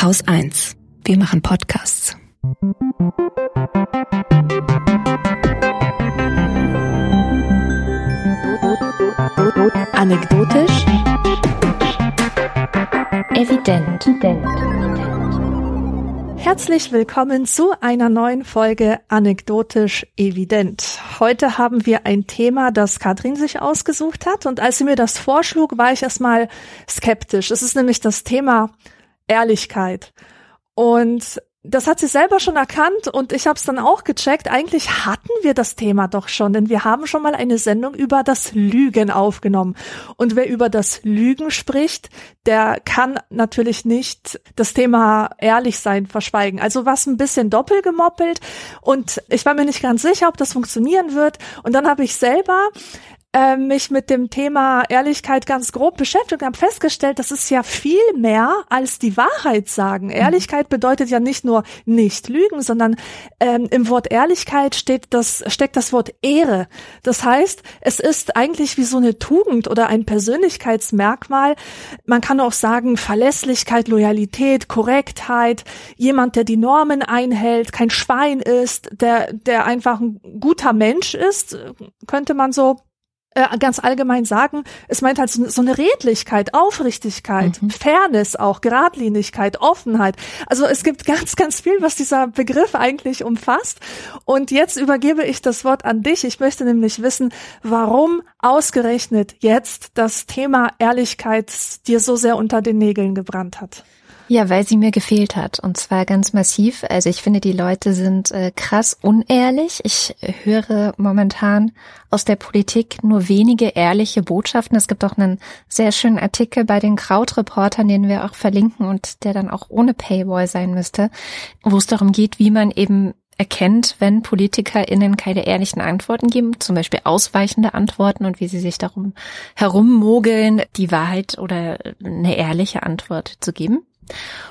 Haus 1. Wir machen Podcasts. Anekdotisch. Evident. Herzlich willkommen zu einer neuen Folge Anekdotisch Evident. Heute haben wir ein Thema, das Katrin sich ausgesucht hat und als sie mir das vorschlug, war ich erstmal skeptisch. Es ist nämlich das Thema Ehrlichkeit. Und das hat sie selber schon erkannt und ich habe es dann auch gecheckt. Eigentlich hatten wir das Thema doch schon, denn wir haben schon mal eine Sendung über das Lügen aufgenommen. Und wer über das Lügen spricht, der kann natürlich nicht das Thema ehrlich sein verschweigen. Also was ein bisschen doppelt gemoppelt und ich war mir nicht ganz sicher, ob das funktionieren wird. Und dann habe ich selber äh, mich mit dem Thema Ehrlichkeit ganz grob beschäftigt und habe festgestellt, das ist ja viel mehr als die Wahrheit sagen. Mhm. Ehrlichkeit bedeutet ja nicht nur nicht lügen, sondern ähm, im Wort Ehrlichkeit steht das, steckt das Wort Ehre. Das heißt, es ist eigentlich wie so eine Tugend oder ein Persönlichkeitsmerkmal. Man kann auch sagen Verlässlichkeit, Loyalität, Korrektheit, jemand, der die Normen einhält, kein Schwein ist, der, der einfach ein guter Mensch ist, könnte man so äh, ganz allgemein sagen, es meint halt so, so eine Redlichkeit, Aufrichtigkeit, mhm. Fairness auch, Geradlinigkeit, Offenheit. Also es gibt ganz, ganz viel, was dieser Begriff eigentlich umfasst. Und jetzt übergebe ich das Wort an dich. Ich möchte nämlich wissen, warum ausgerechnet jetzt das Thema Ehrlichkeit dir so sehr unter den Nägeln gebrannt hat. Ja, weil sie mir gefehlt hat. Und zwar ganz massiv. Also ich finde, die Leute sind äh, krass unehrlich. Ich höre momentan aus der Politik nur wenige ehrliche Botschaften. Es gibt auch einen sehr schönen Artikel bei den Krautreportern, den wir auch verlinken und der dann auch ohne Paywall sein müsste, wo es darum geht, wie man eben erkennt, wenn PolitikerInnen keine ehrlichen Antworten geben, zum Beispiel ausweichende Antworten und wie sie sich darum herummogeln, die Wahrheit oder eine ehrliche Antwort zu geben.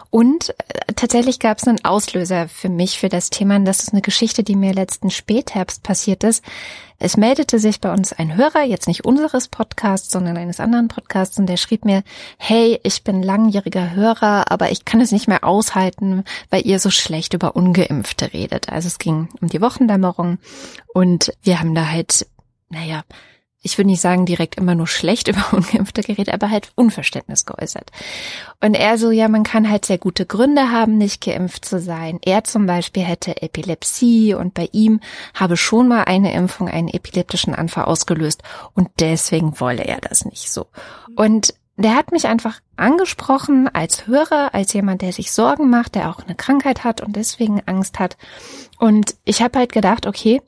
Und äh, tatsächlich gab es einen Auslöser für mich für das Thema. Und das ist eine Geschichte, die mir letzten Spätherbst passiert ist. Es meldete sich bei uns ein Hörer, jetzt nicht unseres Podcasts, sondern eines anderen Podcasts, und der schrieb mir, hey, ich bin langjähriger Hörer, aber ich kann es nicht mehr aushalten, weil ihr so schlecht über Ungeimpfte redet. Also es ging um die Wochendämmerung und wir haben da halt, naja, ich würde nicht sagen direkt immer nur schlecht über ungeimpfte Geräte, aber halt Unverständnis geäußert. Und er so, ja, man kann halt sehr gute Gründe haben, nicht geimpft zu sein. Er zum Beispiel hätte Epilepsie und bei ihm habe schon mal eine Impfung einen epileptischen Anfall ausgelöst und deswegen wolle er das nicht so. Und der hat mich einfach angesprochen als Hörer, als jemand, der sich Sorgen macht, der auch eine Krankheit hat und deswegen Angst hat. Und ich habe halt gedacht, okay,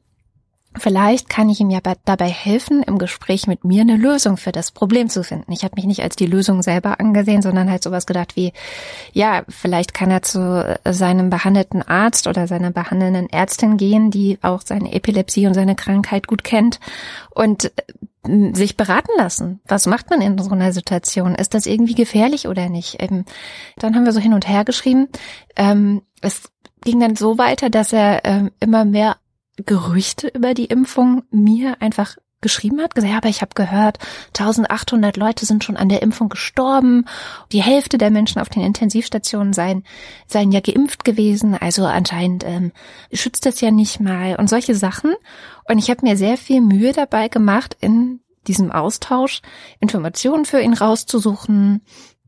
Vielleicht kann ich ihm ja dabei helfen, im Gespräch mit mir eine Lösung für das Problem zu finden. Ich habe mich nicht als die Lösung selber angesehen, sondern halt sowas gedacht wie, ja, vielleicht kann er zu seinem behandelten Arzt oder seiner behandelnden Ärztin gehen, die auch seine Epilepsie und seine Krankheit gut kennt und äh, sich beraten lassen. Was macht man in so einer Situation? Ist das irgendwie gefährlich oder nicht? Ähm, dann haben wir so hin und her geschrieben. Ähm, es ging dann so weiter, dass er ähm, immer mehr Gerüchte über die Impfung mir einfach geschrieben hat, gesagt, ja, aber ich habe gehört, 1800 Leute sind schon an der Impfung gestorben, die Hälfte der Menschen auf den Intensivstationen seien, seien ja geimpft gewesen, also anscheinend ähm, schützt das ja nicht mal und solche Sachen. Und ich habe mir sehr viel Mühe dabei gemacht, in diesem Austausch Informationen für ihn rauszusuchen,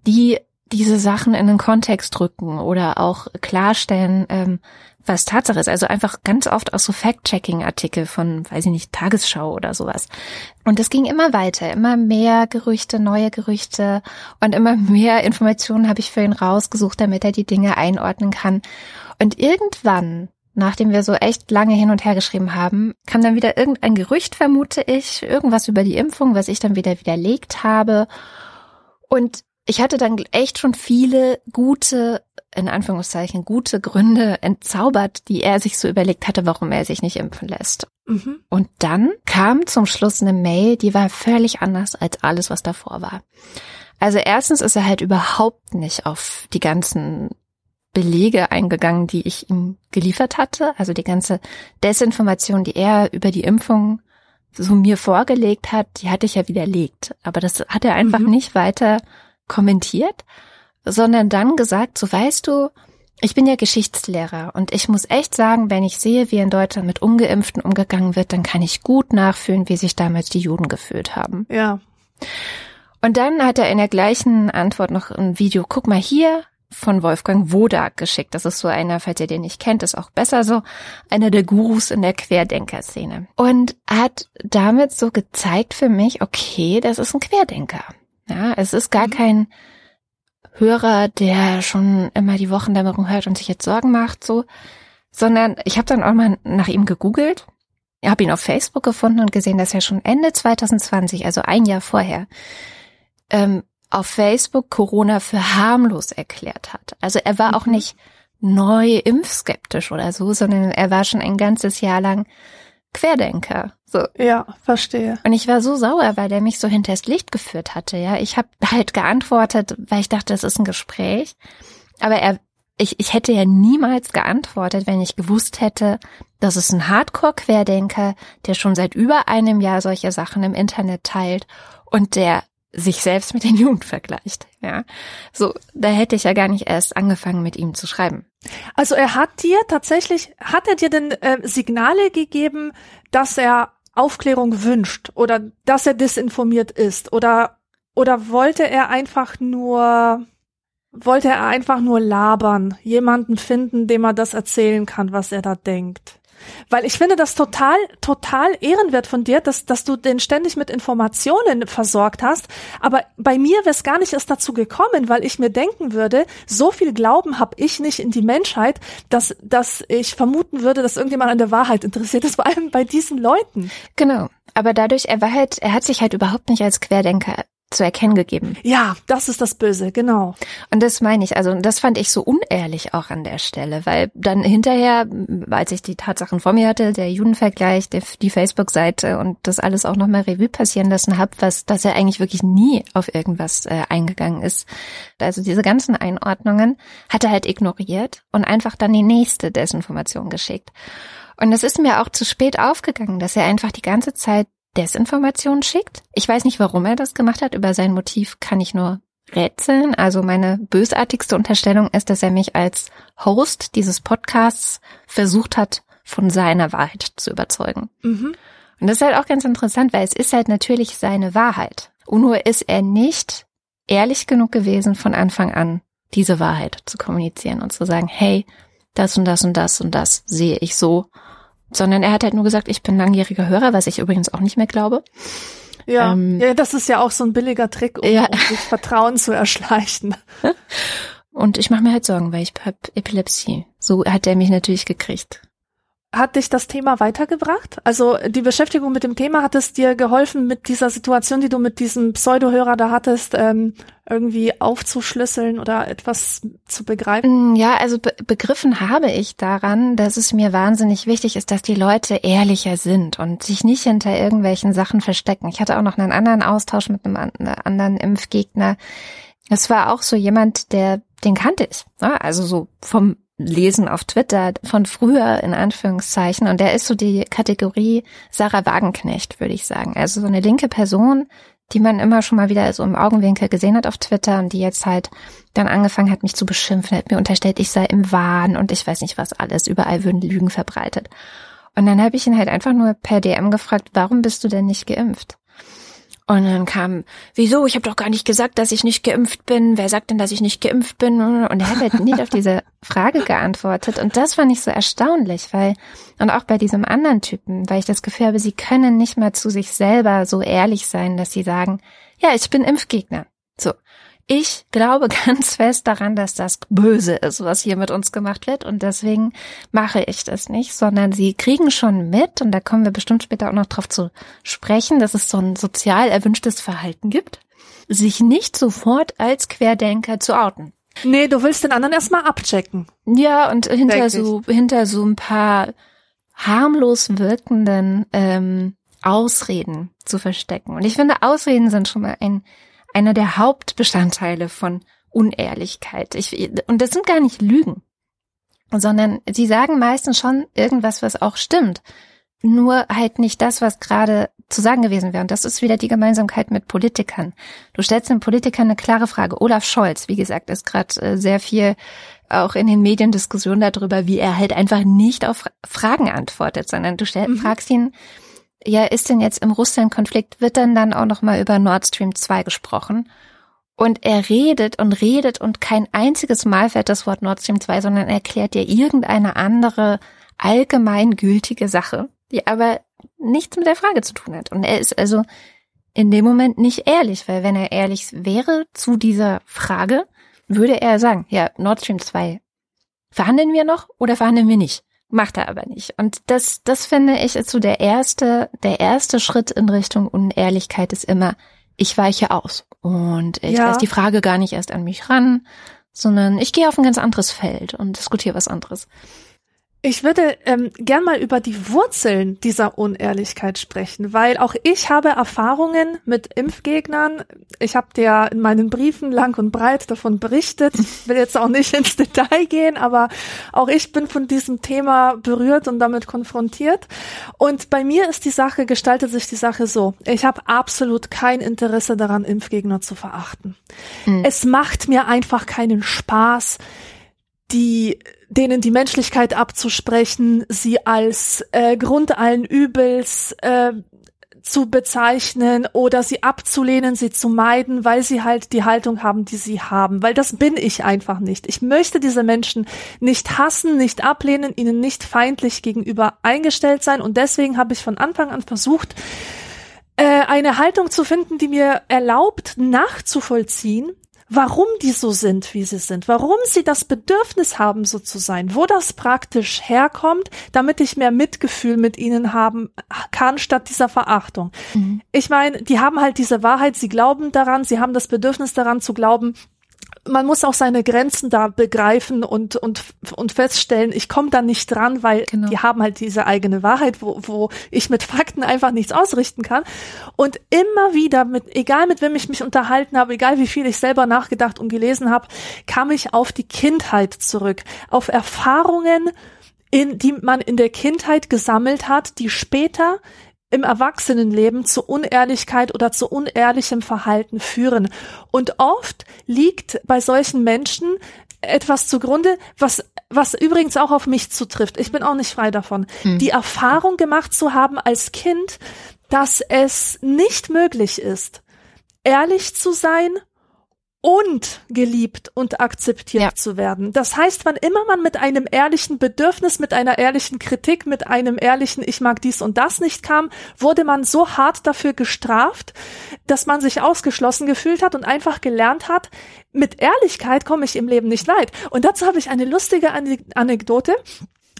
die diese Sachen in den Kontext drücken oder auch klarstellen, ähm, was Tatsache ist. Also einfach ganz oft auch so Fact-Checking-Artikel von, weiß ich nicht, Tagesschau oder sowas. Und es ging immer weiter, immer mehr Gerüchte, neue Gerüchte und immer mehr Informationen habe ich für ihn rausgesucht, damit er die Dinge einordnen kann. Und irgendwann, nachdem wir so echt lange hin und her geschrieben haben, kam dann wieder irgendein Gerücht, vermute ich, irgendwas über die Impfung, was ich dann wieder widerlegt habe. Und ich hatte dann echt schon viele gute, in Anführungszeichen, gute Gründe entzaubert, die er sich so überlegt hatte, warum er sich nicht impfen lässt. Mhm. Und dann kam zum Schluss eine Mail, die war völlig anders als alles, was davor war. Also erstens ist er halt überhaupt nicht auf die ganzen Belege eingegangen, die ich ihm geliefert hatte. Also die ganze Desinformation, die er über die Impfung so mir vorgelegt hat, die hatte ich ja widerlegt. Aber das hat er einfach mhm. nicht weiter kommentiert. sondern dann gesagt, so weißt du, ich bin ja Geschichtslehrer und ich muss echt sagen, wenn ich sehe, wie in Deutschland mit Ungeimpften umgegangen wird, dann kann ich gut nachfühlen, wie sich damals die Juden gefühlt haben. Ja. Und dann hat er in der gleichen Antwort noch ein Video, guck mal hier, von Wolfgang Wodak geschickt. Das ist so einer, falls ihr den nicht kennt, ist auch besser so, einer der Gurus in der Querdenker-Szene. Und hat damit so gezeigt für mich, okay, das ist ein Querdenker. Ja, es ist gar mhm. kein Hörer, der schon immer die Wochendämmerung hört und sich jetzt Sorgen macht, so, sondern ich habe dann auch mal nach ihm gegoogelt. Ich habe ihn auf Facebook gefunden und gesehen, dass er schon Ende 2020, also ein Jahr vorher, ähm, auf Facebook Corona für harmlos erklärt hat. Also er war auch mhm. nicht neu impfskeptisch oder so, sondern er war schon ein ganzes Jahr lang Querdenker. So. Ja, verstehe. Und ich war so sauer, weil der mich so hinters Licht geführt hatte. Ja, ich habe halt geantwortet, weil ich dachte, das ist ein Gespräch. Aber er, ich, ich hätte ja niemals geantwortet, wenn ich gewusst hätte, das ist ein Hardcore-Querdenker, der schon seit über einem Jahr solche Sachen im Internet teilt und der sich selbst mit den Jugend vergleicht. Ja, so da hätte ich ja gar nicht erst angefangen, mit ihm zu schreiben. Also er hat dir tatsächlich, hat er dir denn äh, Signale gegeben, dass er Aufklärung wünscht oder dass er disinformiert ist oder oder wollte er einfach nur wollte er einfach nur labern, jemanden finden, dem er das erzählen kann, was er da denkt? Weil ich finde das total, total ehrenwert von dir, dass, dass du den ständig mit Informationen versorgt hast. Aber bei mir wäre es gar nicht erst dazu gekommen, weil ich mir denken würde, so viel Glauben habe ich nicht in die Menschheit, dass, dass ich vermuten würde, dass irgendjemand an der Wahrheit interessiert ist, vor allem bei diesen Leuten. Genau. Aber dadurch, er war halt, er hat sich halt überhaupt nicht als Querdenker zu erkennen gegeben. Ja, das ist das Böse, genau. Und das meine ich, also das fand ich so unehrlich auch an der Stelle, weil dann hinterher, als ich die Tatsachen vor mir hatte, der Judenvergleich, der, die Facebook-Seite und das alles auch nochmal Revue passieren lassen habe, was, dass er eigentlich wirklich nie auf irgendwas äh, eingegangen ist. Also diese ganzen Einordnungen hat er halt ignoriert und einfach dann die nächste Desinformation geschickt. Und es ist mir auch zu spät aufgegangen, dass er einfach die ganze Zeit Desinformation schickt. Ich weiß nicht, warum er das gemacht hat. Über sein Motiv kann ich nur rätseln. Also meine bösartigste Unterstellung ist, dass er mich als Host dieses Podcasts versucht hat, von seiner Wahrheit zu überzeugen. Mhm. Und das ist halt auch ganz interessant, weil es ist halt natürlich seine Wahrheit. Und nur ist er nicht ehrlich genug gewesen, von Anfang an diese Wahrheit zu kommunizieren und zu sagen, hey, das und das und das und das sehe ich so sondern er hat halt nur gesagt, ich bin langjähriger Hörer, was ich übrigens auch nicht mehr glaube. Ja, ähm, ja das ist ja auch so ein billiger Trick, um, ja. um sich Vertrauen zu erschleichen. Und ich mache mir halt Sorgen, weil ich habe Epilepsie. So hat er mich natürlich gekriegt. Hat dich das Thema weitergebracht? Also die Beschäftigung mit dem Thema hat es dir geholfen, mit dieser Situation, die du mit diesem Pseudohörer da hattest, ähm, irgendwie aufzuschlüsseln oder etwas zu begreifen? Mm, ja, also be begriffen habe ich daran, dass es mir wahnsinnig wichtig ist, dass die Leute ehrlicher sind und sich nicht hinter irgendwelchen Sachen verstecken. Ich hatte auch noch einen anderen Austausch mit einem anderen Impfgegner. Es war auch so jemand, der den kannte ich. Ne? Also so vom Lesen auf Twitter von früher in Anführungszeichen und der ist so die Kategorie Sarah Wagenknecht, würde ich sagen. Also so eine linke Person, die man immer schon mal wieder so im Augenwinkel gesehen hat auf Twitter und die jetzt halt dann angefangen hat, mich zu beschimpfen, hat mir unterstellt, ich sei im Wahn und ich weiß nicht was alles. Überall würden Lügen verbreitet. Und dann habe ich ihn halt einfach nur per DM gefragt, warum bist du denn nicht geimpft? Und dann kam, wieso? Ich habe doch gar nicht gesagt, dass ich nicht geimpft bin. Wer sagt denn, dass ich nicht geimpft bin? Und er hat halt nicht auf diese Frage geantwortet. Und das fand ich so erstaunlich, weil, und auch bei diesem anderen Typen, weil ich das Gefühl habe, sie können nicht mal zu sich selber so ehrlich sein, dass sie sagen, ja, ich bin Impfgegner. Ich glaube ganz fest daran, dass das böse ist, was hier mit uns gemacht wird. Und deswegen mache ich das nicht, sondern sie kriegen schon mit, und da kommen wir bestimmt später auch noch drauf zu sprechen, dass es so ein sozial erwünschtes Verhalten gibt, sich nicht sofort als Querdenker zu outen. Nee, du willst den anderen erstmal abchecken. Ja, und hinter so, hinter so ein paar harmlos wirkenden ähm, Ausreden zu verstecken. Und ich finde, Ausreden sind schon mal ein einer der Hauptbestandteile von Unehrlichkeit. Ich, und das sind gar nicht Lügen, sondern sie sagen meistens schon irgendwas, was auch stimmt. nur halt nicht das, was gerade zu sagen gewesen wäre. Und das ist wieder die Gemeinsamkeit mit Politikern. Du stellst den Politikern eine klare Frage. Olaf Scholz, wie gesagt, ist gerade äh, sehr viel auch in den Medien Diskussion darüber, wie er halt einfach nicht auf Fragen antwortet, sondern du stell, mhm. fragst ihn, ja, ist denn jetzt im Russland-Konflikt, wird dann dann auch nochmal über Nord Stream 2 gesprochen? Und er redet und redet und kein einziges Mal fällt das Wort Nord Stream 2, sondern er erklärt dir irgendeine andere allgemeingültige Sache, die aber nichts mit der Frage zu tun hat. Und er ist also in dem Moment nicht ehrlich, weil wenn er ehrlich wäre zu dieser Frage, würde er sagen, ja, Nord Stream 2, verhandeln wir noch oder verhandeln wir nicht? Macht er aber nicht. Und das, das finde ich ist so der erste, der erste Schritt in Richtung Unehrlichkeit ist immer, ich weiche aus. Und ich ja. lasse die Frage gar nicht erst an mich ran, sondern ich gehe auf ein ganz anderes Feld und diskutiere was anderes. Ich würde ähm, gern mal über die Wurzeln dieser Unehrlichkeit sprechen, weil auch ich habe Erfahrungen mit Impfgegnern. Ich habe dir in meinen Briefen lang und breit davon berichtet. Ich will jetzt auch nicht ins Detail gehen, aber auch ich bin von diesem Thema berührt und damit konfrontiert. Und bei mir ist die Sache, gestaltet sich die Sache so. Ich habe absolut kein Interesse daran, Impfgegner zu verachten. Mhm. Es macht mir einfach keinen Spaß, die denen die Menschlichkeit abzusprechen, sie als äh, Grund allen Übels äh, zu bezeichnen oder sie abzulehnen, sie zu meiden, weil sie halt die Haltung haben, die sie haben. Weil das bin ich einfach nicht. Ich möchte diese Menschen nicht hassen, nicht ablehnen, ihnen nicht feindlich gegenüber eingestellt sein. Und deswegen habe ich von Anfang an versucht, äh, eine Haltung zu finden, die mir erlaubt, nachzuvollziehen, warum die so sind, wie sie sind, warum sie das Bedürfnis haben, so zu sein, wo das praktisch herkommt, damit ich mehr Mitgefühl mit ihnen haben kann, statt dieser Verachtung. Mhm. Ich meine, die haben halt diese Wahrheit, sie glauben daran, sie haben das Bedürfnis daran zu glauben, man muss auch seine Grenzen da begreifen und und und feststellen, ich komme da nicht dran, weil genau. die haben halt diese eigene Wahrheit, wo, wo ich mit Fakten einfach nichts ausrichten kann. Und immer wieder mit, egal mit wem ich mich unterhalten habe, egal wie viel ich selber nachgedacht und gelesen habe, kam ich auf die Kindheit zurück, auf Erfahrungen, in, die man in der Kindheit gesammelt hat, die später im Erwachsenenleben zu Unehrlichkeit oder zu unehrlichem Verhalten führen. Und oft liegt bei solchen Menschen etwas zugrunde, was was übrigens auch auf mich zutrifft. Ich bin auch nicht frei davon. Hm. Die Erfahrung gemacht zu haben als Kind, dass es nicht möglich ist, ehrlich zu sein und geliebt und akzeptiert ja. zu werden. Das heißt, wann immer man mit einem ehrlichen Bedürfnis, mit einer ehrlichen Kritik, mit einem ehrlichen Ich mag dies und das nicht kam, wurde man so hart dafür gestraft, dass man sich ausgeschlossen gefühlt hat und einfach gelernt hat, mit Ehrlichkeit komme ich im Leben nicht weit. Und dazu habe ich eine lustige Anekdote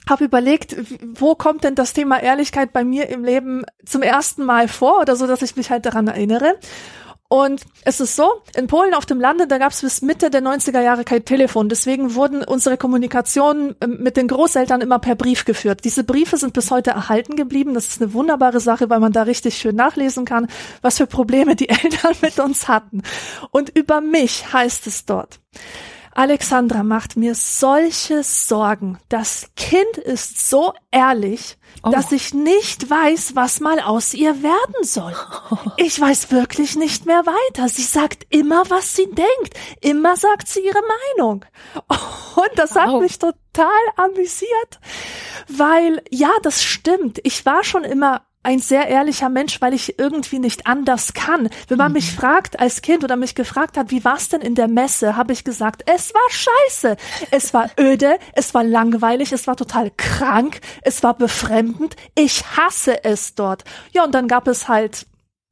habe überlegt, wo kommt denn das Thema Ehrlichkeit bei mir im Leben zum ersten Mal vor oder so, dass ich mich halt daran erinnere. Und es ist so, in Polen auf dem Lande, da gab es bis Mitte der 90er Jahre kein Telefon. Deswegen wurden unsere Kommunikationen ähm, mit den Großeltern immer per Brief geführt. Diese Briefe sind bis heute erhalten geblieben. Das ist eine wunderbare Sache, weil man da richtig schön nachlesen kann, was für Probleme die Eltern mit uns hatten. Und über mich heißt es dort. Alexandra macht mir solche Sorgen. Das Kind ist so ehrlich, oh. dass ich nicht weiß, was mal aus ihr werden soll. Ich weiß wirklich nicht mehr weiter. Sie sagt immer, was sie denkt. Immer sagt sie ihre Meinung. Und das hat oh. mich total amüsiert, weil ja, das stimmt. Ich war schon immer ein sehr ehrlicher Mensch, weil ich irgendwie nicht anders kann. Wenn man mhm. mich fragt als Kind oder mich gefragt hat, wie war's denn in der Messe, habe ich gesagt, es war scheiße. Es war öde, es war langweilig, es war total krank, es war befremdend. Ich hasse es dort. Ja, und dann gab es halt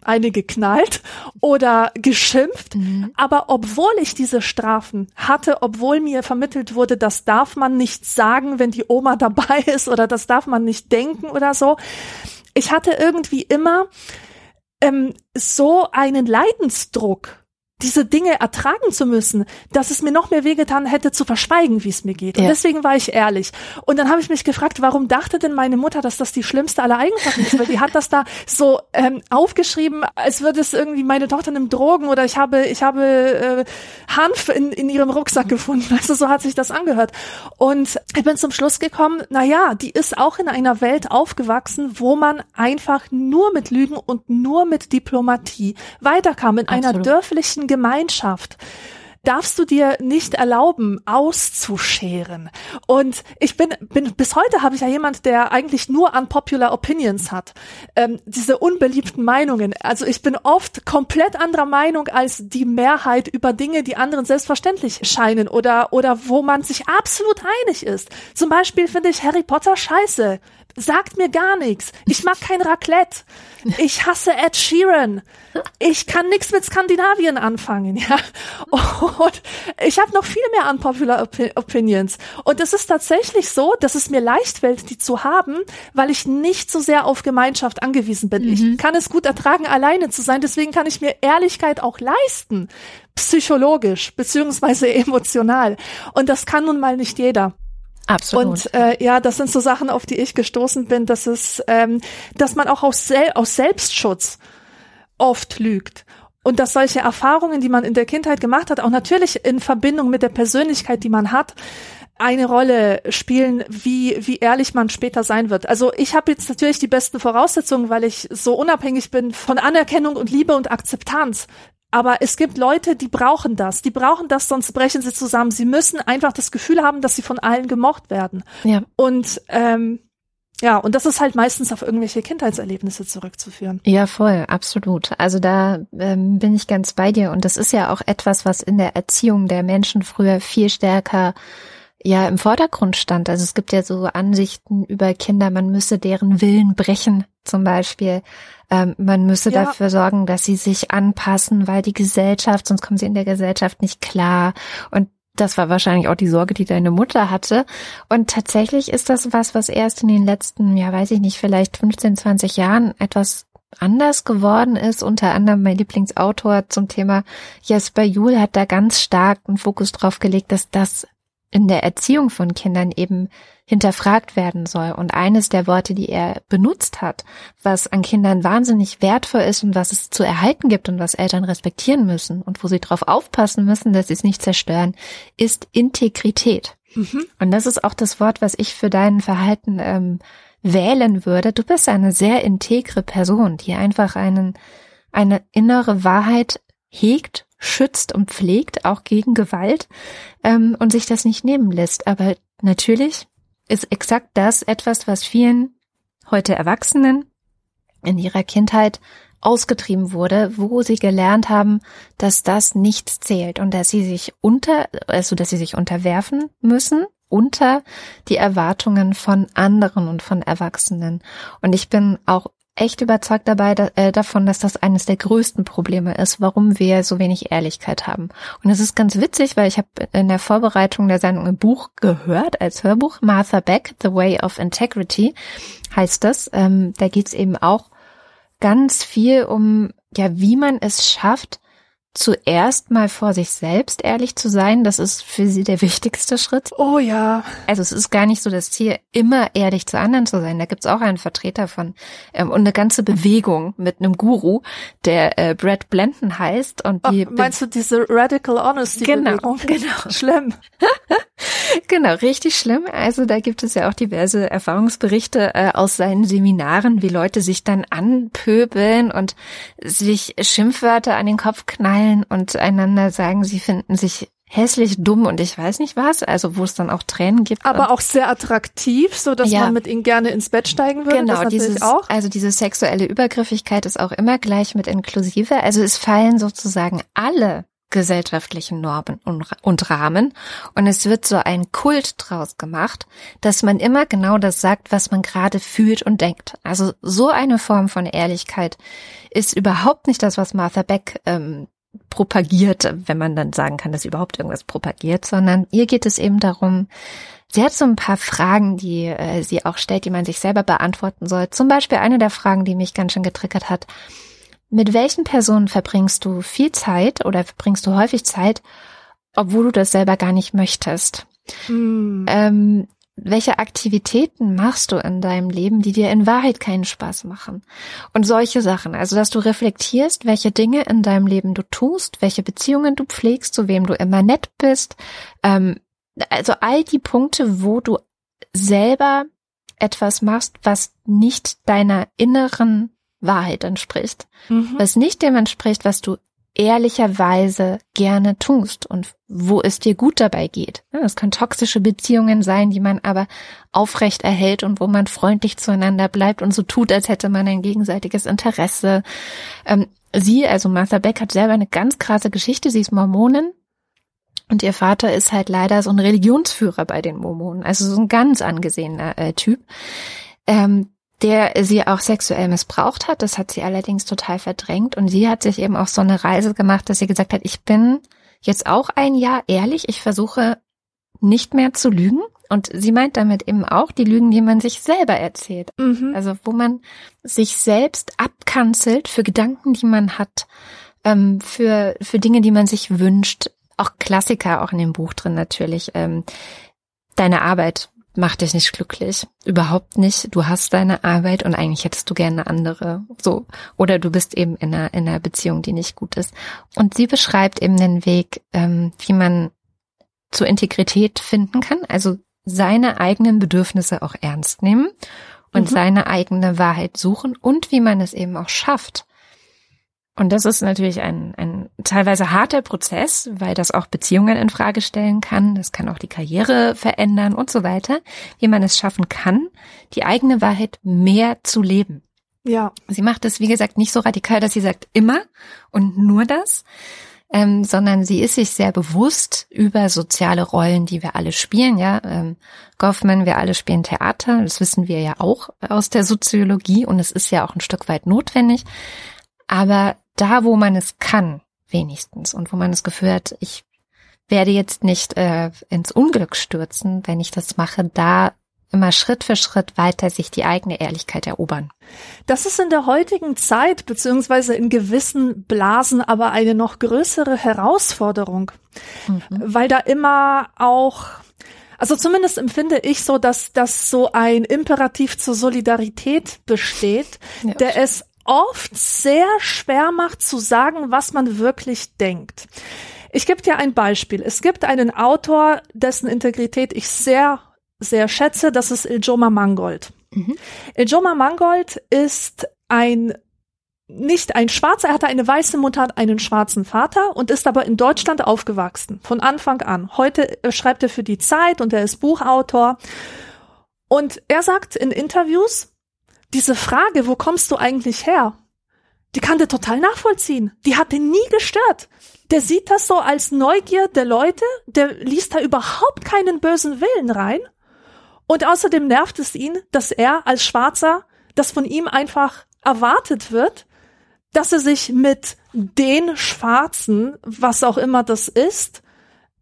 eine geknallt oder geschimpft. Mhm. Aber obwohl ich diese Strafen hatte, obwohl mir vermittelt wurde, das darf man nicht sagen, wenn die Oma dabei ist oder das darf man nicht denken oder so, ich hatte irgendwie immer ähm, so einen Leidensdruck diese Dinge ertragen zu müssen, dass es mir noch mehr wehgetan hätte, zu verschweigen, wie es mir geht. Und ja. deswegen war ich ehrlich. Und dann habe ich mich gefragt, warum dachte denn meine Mutter, dass das die schlimmste aller Eigenschaften ist? Weil die hat das da so ähm, aufgeschrieben, als würde es irgendwie meine Tochter nimmt Drogen oder ich habe, ich habe äh, Hanf in, in ihrem Rucksack gefunden. Also so hat sich das angehört. Und ich bin zum Schluss gekommen, na ja, die ist auch in einer Welt aufgewachsen, wo man einfach nur mit Lügen und nur mit Diplomatie weiterkam in Absolut. einer dörflichen Gemeinschaft darfst du dir nicht erlauben, auszuscheren. Und ich bin, bin bis heute habe ich ja jemand, der eigentlich nur unpopular Opinions hat. Ähm, diese unbeliebten Meinungen. Also ich bin oft komplett anderer Meinung als die Mehrheit über Dinge, die anderen selbstverständlich scheinen oder, oder wo man sich absolut einig ist. Zum Beispiel finde ich Harry Potter scheiße sagt mir gar nichts. Ich mag kein Raclette. Ich hasse Ed Sheeran. Ich kann nichts mit Skandinavien anfangen, ja. Und ich habe noch viel mehr unpopular Opinions. Und es ist tatsächlich so, dass es mir leicht fällt, die zu haben, weil ich nicht so sehr auf Gemeinschaft angewiesen bin. Mhm. Ich kann es gut ertragen, alleine zu sein. Deswegen kann ich mir Ehrlichkeit auch leisten. Psychologisch, beziehungsweise emotional. Und das kann nun mal nicht jeder. Absolut. Und äh, ja, das sind so Sachen, auf die ich gestoßen bin, dass es, ähm, dass man auch aus, Sel aus Selbstschutz oft lügt. Und dass solche Erfahrungen, die man in der Kindheit gemacht hat, auch natürlich in Verbindung mit der Persönlichkeit, die man hat, eine Rolle spielen, wie, wie ehrlich man später sein wird. Also ich habe jetzt natürlich die besten Voraussetzungen, weil ich so unabhängig bin von Anerkennung und Liebe und Akzeptanz. Aber es gibt Leute, die brauchen das. Die brauchen das, sonst brechen sie zusammen. Sie müssen einfach das Gefühl haben, dass sie von allen gemocht werden. Ja. Und ähm, ja, und das ist halt meistens auf irgendwelche Kindheitserlebnisse zurückzuführen. Ja, voll, absolut. Also da ähm, bin ich ganz bei dir. Und das ist ja auch etwas, was in der Erziehung der Menschen früher viel stärker ja im Vordergrund stand. Also es gibt ja so Ansichten über Kinder, man müsse deren Willen brechen, zum Beispiel. Ähm, man müsse ja. dafür sorgen, dass sie sich anpassen, weil die Gesellschaft, sonst kommen sie in der Gesellschaft nicht klar. Und das war wahrscheinlich auch die Sorge, die deine Mutter hatte. Und tatsächlich ist das was, was erst in den letzten, ja, weiß ich nicht, vielleicht 15, 20 Jahren etwas anders geworden ist. Unter anderem mein Lieblingsautor zum Thema Jesper Juhl hat da ganz stark einen Fokus drauf gelegt, dass das in der Erziehung von Kindern eben hinterfragt werden soll. Und eines der Worte, die er benutzt hat, was an Kindern wahnsinnig wertvoll ist und was es zu erhalten gibt und was Eltern respektieren müssen und wo sie darauf aufpassen müssen, dass sie es nicht zerstören, ist Integrität. Mhm. Und das ist auch das Wort, was ich für dein Verhalten ähm, wählen würde. Du bist eine sehr integre Person, die einfach einen, eine innere Wahrheit hegt schützt und pflegt, auch gegen Gewalt, ähm, und sich das nicht nehmen lässt. Aber natürlich ist exakt das etwas, was vielen heute Erwachsenen in ihrer Kindheit ausgetrieben wurde, wo sie gelernt haben, dass das nichts zählt und dass sie sich unter, also dass sie sich unterwerfen müssen unter die Erwartungen von anderen und von Erwachsenen. Und ich bin auch echt überzeugt dabei da, äh, davon, dass das eines der größten Probleme ist, warum wir so wenig Ehrlichkeit haben. Und es ist ganz witzig, weil ich habe in der Vorbereitung der Sendung ein Buch gehört als Hörbuch, Martha Beck, The Way of Integrity heißt das. Ähm, da geht's eben auch ganz viel um, ja, wie man es schafft, zuerst mal vor sich selbst ehrlich zu sein, das ist für sie der wichtigste Schritt. Oh ja. Also es ist gar nicht so das Ziel, immer ehrlich zu anderen zu sein. Da gibt's auch einen Vertreter von ähm, und eine ganze Bewegung mit einem Guru, der äh, Brad Blenden heißt. Und die Ach, meinst du diese Radical Honesty genau, Bewegung? Genau. Schlimm. genau, richtig schlimm. Also da gibt es ja auch diverse Erfahrungsberichte äh, aus seinen Seminaren, wie Leute sich dann anpöbeln und sich Schimpfwörter an den Kopf knallen knallen und einander sagen, sie finden sich hässlich, dumm und ich weiß nicht was, also wo es dann auch Tränen gibt. Aber auch sehr attraktiv, so dass ja. man mit ihnen gerne ins Bett steigen würde. Genau, dieses, auch. also diese sexuelle Übergriffigkeit ist auch immer gleich mit inklusive. Also es fallen sozusagen alle gesellschaftlichen Normen und Rahmen und es wird so ein Kult draus gemacht, dass man immer genau das sagt, was man gerade fühlt und denkt. Also so eine Form von Ehrlichkeit ist überhaupt nicht das, was Martha Beck ähm, propagiert, wenn man dann sagen kann, dass sie überhaupt irgendwas propagiert, sondern ihr geht es eben darum, sie hat so ein paar Fragen, die äh, sie auch stellt, die man sich selber beantworten soll. Zum Beispiel eine der Fragen, die mich ganz schön getriggert hat. mit welchen Personen verbringst du viel Zeit oder verbringst du häufig Zeit, obwohl du das selber gar nicht möchtest? Mm. Ähm, welche Aktivitäten machst du in deinem Leben, die dir in Wahrheit keinen Spaß machen? Und solche Sachen. Also, dass du reflektierst, welche Dinge in deinem Leben du tust, welche Beziehungen du pflegst, zu wem du immer nett bist. Ähm, also all die Punkte, wo du selber etwas machst, was nicht deiner inneren Wahrheit entspricht, mhm. was nicht dem entspricht, was du ehrlicherweise gerne tust und wo es dir gut dabei geht. Es können toxische Beziehungen sein, die man aber aufrecht erhält und wo man freundlich zueinander bleibt und so tut, als hätte man ein gegenseitiges Interesse. Ähm, sie, also Martha Beck, hat selber eine ganz krasse Geschichte. Sie ist Mormonin und ihr Vater ist halt leider so ein Religionsführer bei den Mormonen, also so ein ganz angesehener äh, Typ. Ähm, der sie auch sexuell missbraucht hat. Das hat sie allerdings total verdrängt. Und sie hat sich eben auch so eine Reise gemacht, dass sie gesagt hat, ich bin jetzt auch ein Jahr ehrlich. Ich versuche nicht mehr zu lügen. Und sie meint damit eben auch die Lügen, die man sich selber erzählt. Mhm. Also wo man sich selbst abkanzelt für Gedanken, die man hat, ähm, für, für Dinge, die man sich wünscht. Auch Klassiker, auch in dem Buch drin natürlich. Ähm, deine Arbeit macht dich nicht glücklich. Überhaupt nicht. Du hast deine Arbeit und eigentlich hättest du gerne eine andere. So. Oder du bist eben in einer, in einer Beziehung, die nicht gut ist. Und sie beschreibt eben den Weg, ähm, wie man zur Integrität finden kann. Also seine eigenen Bedürfnisse auch ernst nehmen und mhm. seine eigene Wahrheit suchen und wie man es eben auch schafft, und das ist natürlich ein, ein teilweise harter Prozess, weil das auch Beziehungen in Frage stellen kann. Das kann auch die Karriere verändern und so weiter. Wie man es schaffen kann, die eigene Wahrheit mehr zu leben. Ja. Sie macht es, wie gesagt, nicht so radikal, dass sie sagt immer und nur das, ähm, sondern sie ist sich sehr bewusst über soziale Rollen, die wir alle spielen. Ja, ähm, Goffman, wir alle spielen Theater. Das wissen wir ja auch aus der Soziologie und es ist ja auch ein Stück weit notwendig. Aber da, wo man es kann, wenigstens, und wo man das Gefühl hat, ich werde jetzt nicht äh, ins Unglück stürzen, wenn ich das mache, da immer Schritt für Schritt weiter sich die eigene Ehrlichkeit erobern. Das ist in der heutigen Zeit beziehungsweise in gewissen Blasen aber eine noch größere Herausforderung, mhm. weil da immer auch also zumindest empfinde ich so, dass dass so ein Imperativ zur Solidarität besteht, ja. der es oft sehr schwer macht zu sagen, was man wirklich denkt. Ich gebe dir ein Beispiel. Es gibt einen Autor, dessen Integrität ich sehr, sehr schätze. Das ist Iljoma Mangold. Mhm. Iljoma Mangold ist ein nicht ein Schwarzer, er hatte eine weiße Mutter, hat einen schwarzen Vater und ist aber in Deutschland aufgewachsen, von Anfang an. Heute schreibt er für die Zeit und er ist Buchautor. Und er sagt in Interviews, diese Frage, wo kommst du eigentlich her? Die kann der total nachvollziehen. Die hat den nie gestört. Der sieht das so als Neugier der Leute, der liest da überhaupt keinen bösen Willen rein. Und außerdem nervt es ihn, dass er als Schwarzer, das von ihm einfach erwartet wird, dass er sich mit den Schwarzen, was auch immer das ist,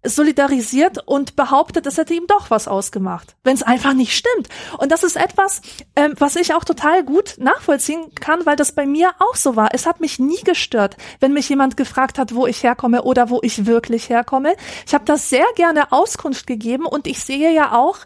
solidarisiert und behauptet, es hätte ihm doch was ausgemacht, wenn es einfach nicht stimmt. Und das ist etwas, ähm, was ich auch total gut nachvollziehen kann, weil das bei mir auch so war. Es hat mich nie gestört, wenn mich jemand gefragt hat, wo ich herkomme oder wo ich wirklich herkomme. Ich habe das sehr gerne Auskunft gegeben und ich sehe ja auch,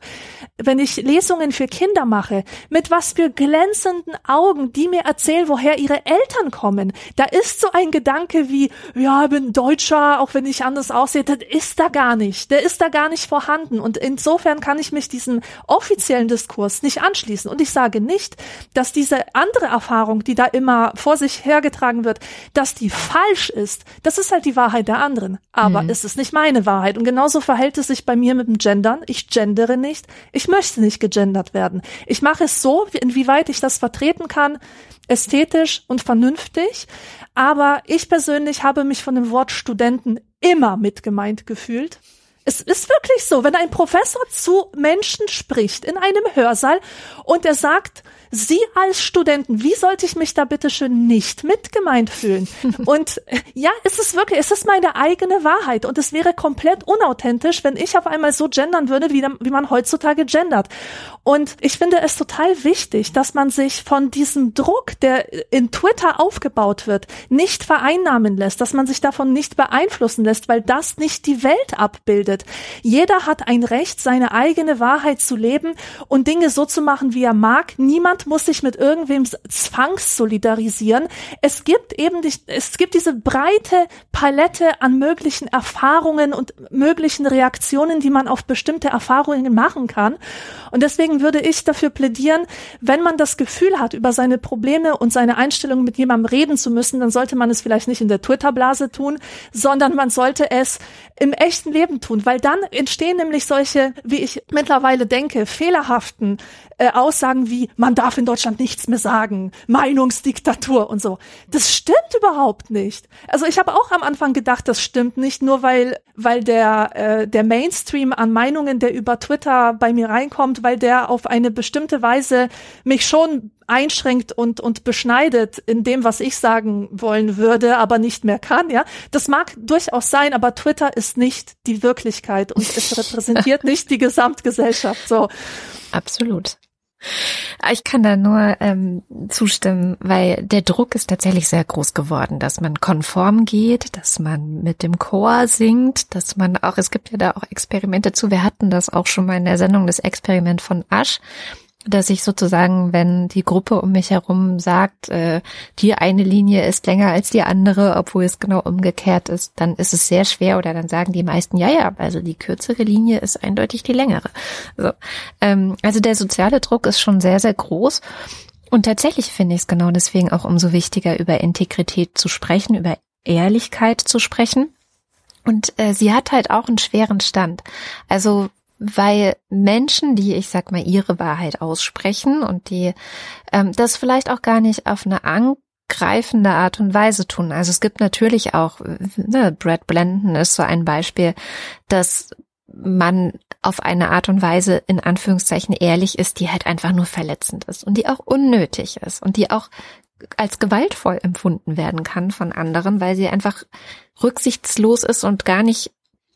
wenn ich Lesungen für Kinder mache, mit was für glänzenden Augen die mir erzählen, woher ihre Eltern kommen. Da ist so ein Gedanke wie, ja, ich bin Deutscher, auch wenn ich anders aussehe, das ist da gar nicht. Der ist da gar nicht vorhanden. Und insofern kann ich mich diesem offiziellen Diskurs nicht anschließen. Und ich sage nicht, dass diese andere Erfahrung, die da immer vor sich hergetragen wird, dass die falsch ist. Das ist halt die Wahrheit der anderen. Aber mhm. es ist nicht meine Wahrheit. Und genauso verhält es sich bei mir mit dem Gendern. Ich gendere nicht. Ich möchte nicht gegendert werden. Ich mache es so, inwieweit ich das vertreten kann, ästhetisch und vernünftig. Aber ich persönlich habe mich von dem Wort Studenten immer mitgemeint gefühlt. Es ist wirklich so, wenn ein Professor zu Menschen spricht in einem Hörsaal und er sagt, Sie als Studenten, wie sollte ich mich da bitte schön nicht mitgemeint fühlen? und ja, es ist wirklich, es ist meine eigene Wahrheit und es wäre komplett unauthentisch, wenn ich auf einmal so gendern würde, wie, wie man heutzutage gendert. Und ich finde es total wichtig, dass man sich von diesem Druck, der in Twitter aufgebaut wird, nicht vereinnahmen lässt, dass man sich davon nicht beeinflussen lässt, weil das nicht die Welt abbildet. Jeder hat ein Recht, seine eigene Wahrheit zu leben und Dinge so zu machen, wie er mag. Niemand muss sich mit irgendwem zwangssolidarisieren. Es gibt eben die, es gibt diese breite Palette an möglichen Erfahrungen und möglichen Reaktionen, die man auf bestimmte Erfahrungen machen kann. Und deswegen würde ich dafür plädieren, wenn man das Gefühl hat, über seine Probleme und seine Einstellungen mit jemandem reden zu müssen, dann sollte man es vielleicht nicht in der Twitter-Blase tun, sondern man sollte es im echten Leben tun, weil dann entstehen nämlich solche, wie ich mittlerweile denke, fehlerhaften äh, Aussagen wie, man darf in Deutschland nichts mehr sagen, Meinungsdiktatur und so. Das stimmt überhaupt nicht. Also ich habe auch am Anfang gedacht, das stimmt nicht, nur weil, weil der, äh, der Mainstream an Meinungen, der über Twitter bei mir reinkommt, weil der auf eine bestimmte Weise mich schon einschränkt und, und beschneidet in dem, was ich sagen wollen würde, aber nicht mehr kann, ja. Das mag durchaus sein, aber Twitter ist nicht die Wirklichkeit und es repräsentiert nicht die Gesamtgesellschaft, so. Absolut. Ich kann da nur ähm, zustimmen, weil der Druck ist tatsächlich sehr groß geworden, dass man konform geht, dass man mit dem Chor singt, dass man auch, es gibt ja da auch Experimente zu, wir hatten das auch schon mal in der Sendung, das Experiment von Asch, dass ich sozusagen, wenn die Gruppe um mich herum sagt, äh, die eine Linie ist länger als die andere, obwohl es genau umgekehrt ist, dann ist es sehr schwer oder dann sagen die meisten, ja, ja, also die kürzere Linie ist eindeutig die längere. So. Ähm, also der soziale Druck ist schon sehr, sehr groß. Und tatsächlich finde ich es genau deswegen auch umso wichtiger, über Integrität zu sprechen, über Ehrlichkeit zu sprechen. Und äh, sie hat halt auch einen schweren Stand. Also weil Menschen, die, ich sag mal, ihre Wahrheit aussprechen und die ähm, das vielleicht auch gar nicht auf eine angreifende Art und Weise tun. Also es gibt natürlich auch, ne, Brad Blenden ist so ein Beispiel, dass man auf eine Art und Weise in Anführungszeichen ehrlich ist, die halt einfach nur verletzend ist und die auch unnötig ist und die auch als gewaltvoll empfunden werden kann von anderen, weil sie einfach rücksichtslos ist und gar nicht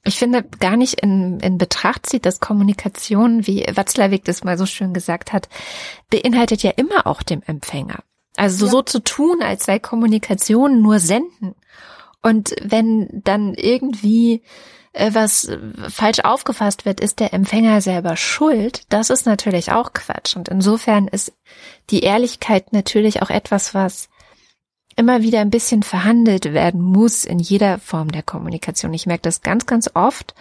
ich finde, gar nicht in, in Betracht zieht, dass Kommunikation, wie Watzlawick das mal so schön gesagt hat, beinhaltet ja immer auch dem Empfänger. Also ja. so zu tun, als sei Kommunikation nur senden. Und wenn dann irgendwie äh, was falsch aufgefasst wird, ist der Empfänger selber schuld. Das ist natürlich auch Quatsch. Und insofern ist die Ehrlichkeit natürlich auch etwas, was immer wieder ein bisschen verhandelt werden muss in jeder Form der Kommunikation. Ich merke das ganz, ganz oft,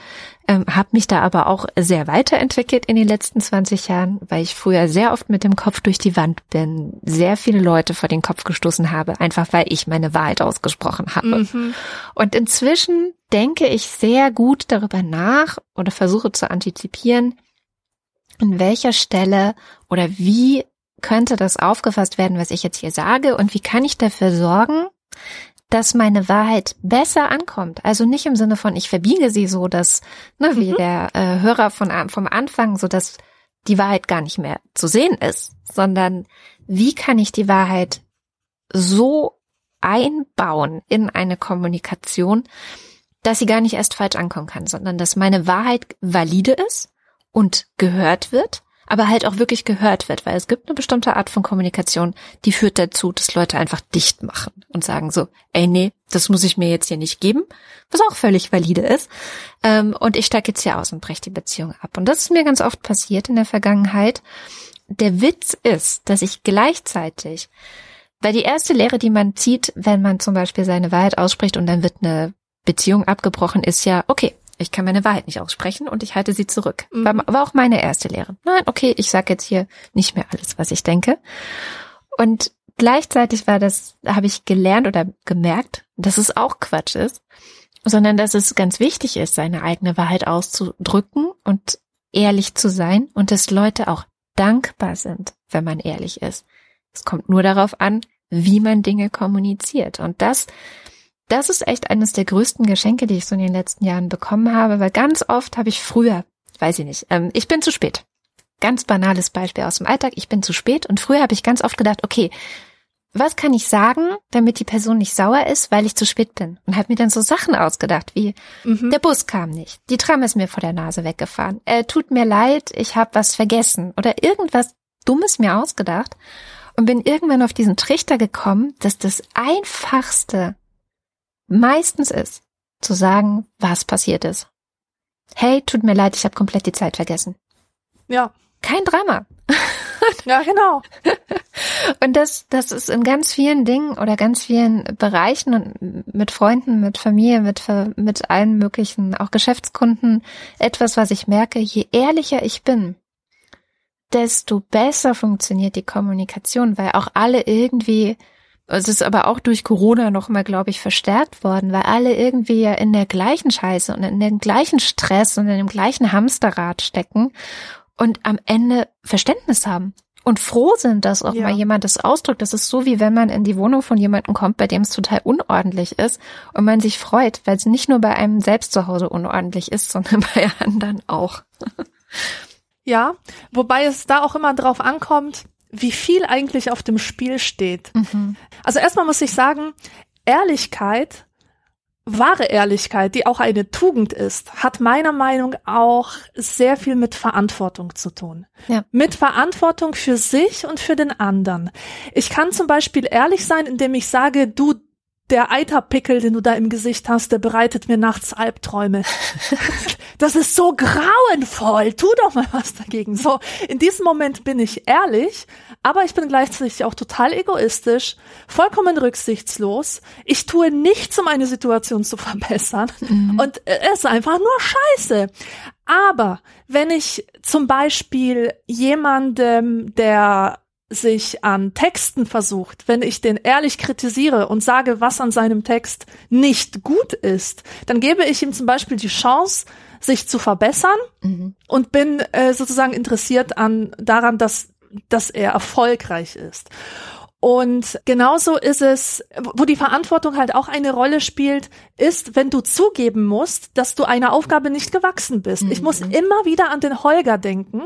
ähm, habe mich da aber auch sehr weiterentwickelt in den letzten 20 Jahren, weil ich früher sehr oft mit dem Kopf durch die Wand bin, sehr viele Leute vor den Kopf gestoßen habe, einfach weil ich meine Wahrheit ausgesprochen habe. Mhm. Und inzwischen denke ich sehr gut darüber nach oder versuche zu antizipieren, an welcher Stelle oder wie könnte das aufgefasst werden, was ich jetzt hier sage und wie kann ich dafür sorgen, dass meine Wahrheit besser ankommt. Also nicht im Sinne von, ich verbiege sie so, dass, ne, wie mhm. der äh, Hörer von, vom Anfang, so dass die Wahrheit gar nicht mehr zu sehen ist, sondern wie kann ich die Wahrheit so einbauen in eine Kommunikation, dass sie gar nicht erst falsch ankommen kann, sondern dass meine Wahrheit valide ist und gehört wird aber halt auch wirklich gehört wird, weil es gibt eine bestimmte Art von Kommunikation, die führt dazu, dass Leute einfach dicht machen und sagen so, ey nee, das muss ich mir jetzt hier nicht geben, was auch völlig valide ist. Ähm, und ich steige jetzt hier aus und breche die Beziehung ab. Und das ist mir ganz oft passiert in der Vergangenheit. Der Witz ist, dass ich gleichzeitig, weil die erste Lehre, die man zieht, wenn man zum Beispiel seine Wahrheit ausspricht und dann wird eine Beziehung abgebrochen, ist ja, okay, ich kann meine Wahrheit nicht aussprechen und ich halte sie zurück. Mhm. War, war auch meine erste Lehre. Nein, okay, ich sage jetzt hier nicht mehr alles, was ich denke. Und gleichzeitig war das, habe ich gelernt oder gemerkt, dass es auch Quatsch ist, sondern dass es ganz wichtig ist, seine eigene Wahrheit auszudrücken und ehrlich zu sein und dass Leute auch dankbar sind, wenn man ehrlich ist. Es kommt nur darauf an, wie man Dinge kommuniziert. Und das das ist echt eines der größten Geschenke, die ich so in den letzten Jahren bekommen habe, weil ganz oft habe ich früher, weiß ich nicht, ähm, ich bin zu spät. ganz banales Beispiel aus dem Alltag. Ich bin zu spät und früher habe ich ganz oft gedacht, okay, was kann ich sagen, damit die Person nicht sauer ist, weil ich zu spät bin? Und habe mir dann so Sachen ausgedacht, wie mhm. der Bus kam nicht, die Tram ist mir vor der Nase weggefahren, äh, tut mir leid, ich habe was vergessen oder irgendwas Dummes mir ausgedacht und bin irgendwann auf diesen Trichter gekommen, dass das Einfachste meistens ist, zu sagen, was passiert ist. Hey, tut mir leid, ich habe komplett die Zeit vergessen. Ja. Kein Drama. ja, genau. Und das, das ist in ganz vielen Dingen oder ganz vielen Bereichen und mit Freunden, mit Familie, mit, mit allen möglichen, auch Geschäftskunden etwas, was ich merke, je ehrlicher ich bin, desto besser funktioniert die Kommunikation, weil auch alle irgendwie, es ist aber auch durch Corona noch mal, glaube ich, verstärkt worden, weil alle irgendwie ja in der gleichen Scheiße und in dem gleichen Stress und in dem gleichen Hamsterrad stecken und am Ende Verständnis haben und froh sind, dass auch ja. mal jemand das ausdrückt. Das ist so, wie wenn man in die Wohnung von jemandem kommt, bei dem es total unordentlich ist und man sich freut, weil es nicht nur bei einem selbst zu Hause unordentlich ist, sondern bei anderen auch. Ja, wobei es da auch immer drauf ankommt, wie viel eigentlich auf dem Spiel steht. Mhm. Also erstmal muss ich sagen, Ehrlichkeit wahre Ehrlichkeit, die auch eine Tugend ist, hat meiner Meinung auch sehr viel mit Verantwortung zu tun. Ja. Mit Verantwortung für sich und für den anderen. Ich kann zum Beispiel ehrlich sein, indem ich sage, du, der Eiterpickel, den du da im Gesicht hast, der bereitet mir nachts Albträume. das ist so grauenvoll. Tu doch mal was dagegen. So, in diesem Moment bin ich ehrlich, aber ich bin gleichzeitig auch total egoistisch, vollkommen rücksichtslos. Ich tue nichts, um eine Situation zu verbessern. Mhm. Und es ist einfach nur Scheiße. Aber wenn ich zum Beispiel jemandem, der sich an Texten versucht, wenn ich den ehrlich kritisiere und sage, was an seinem Text nicht gut ist, dann gebe ich ihm zum Beispiel die Chance, sich zu verbessern mhm. und bin äh, sozusagen interessiert an daran, dass dass er erfolgreich ist. Und genauso ist es, wo die Verantwortung halt auch eine Rolle spielt, ist, wenn du zugeben musst, dass du einer Aufgabe nicht gewachsen bist. Mhm. Ich muss mhm. immer wieder an den Holger denken,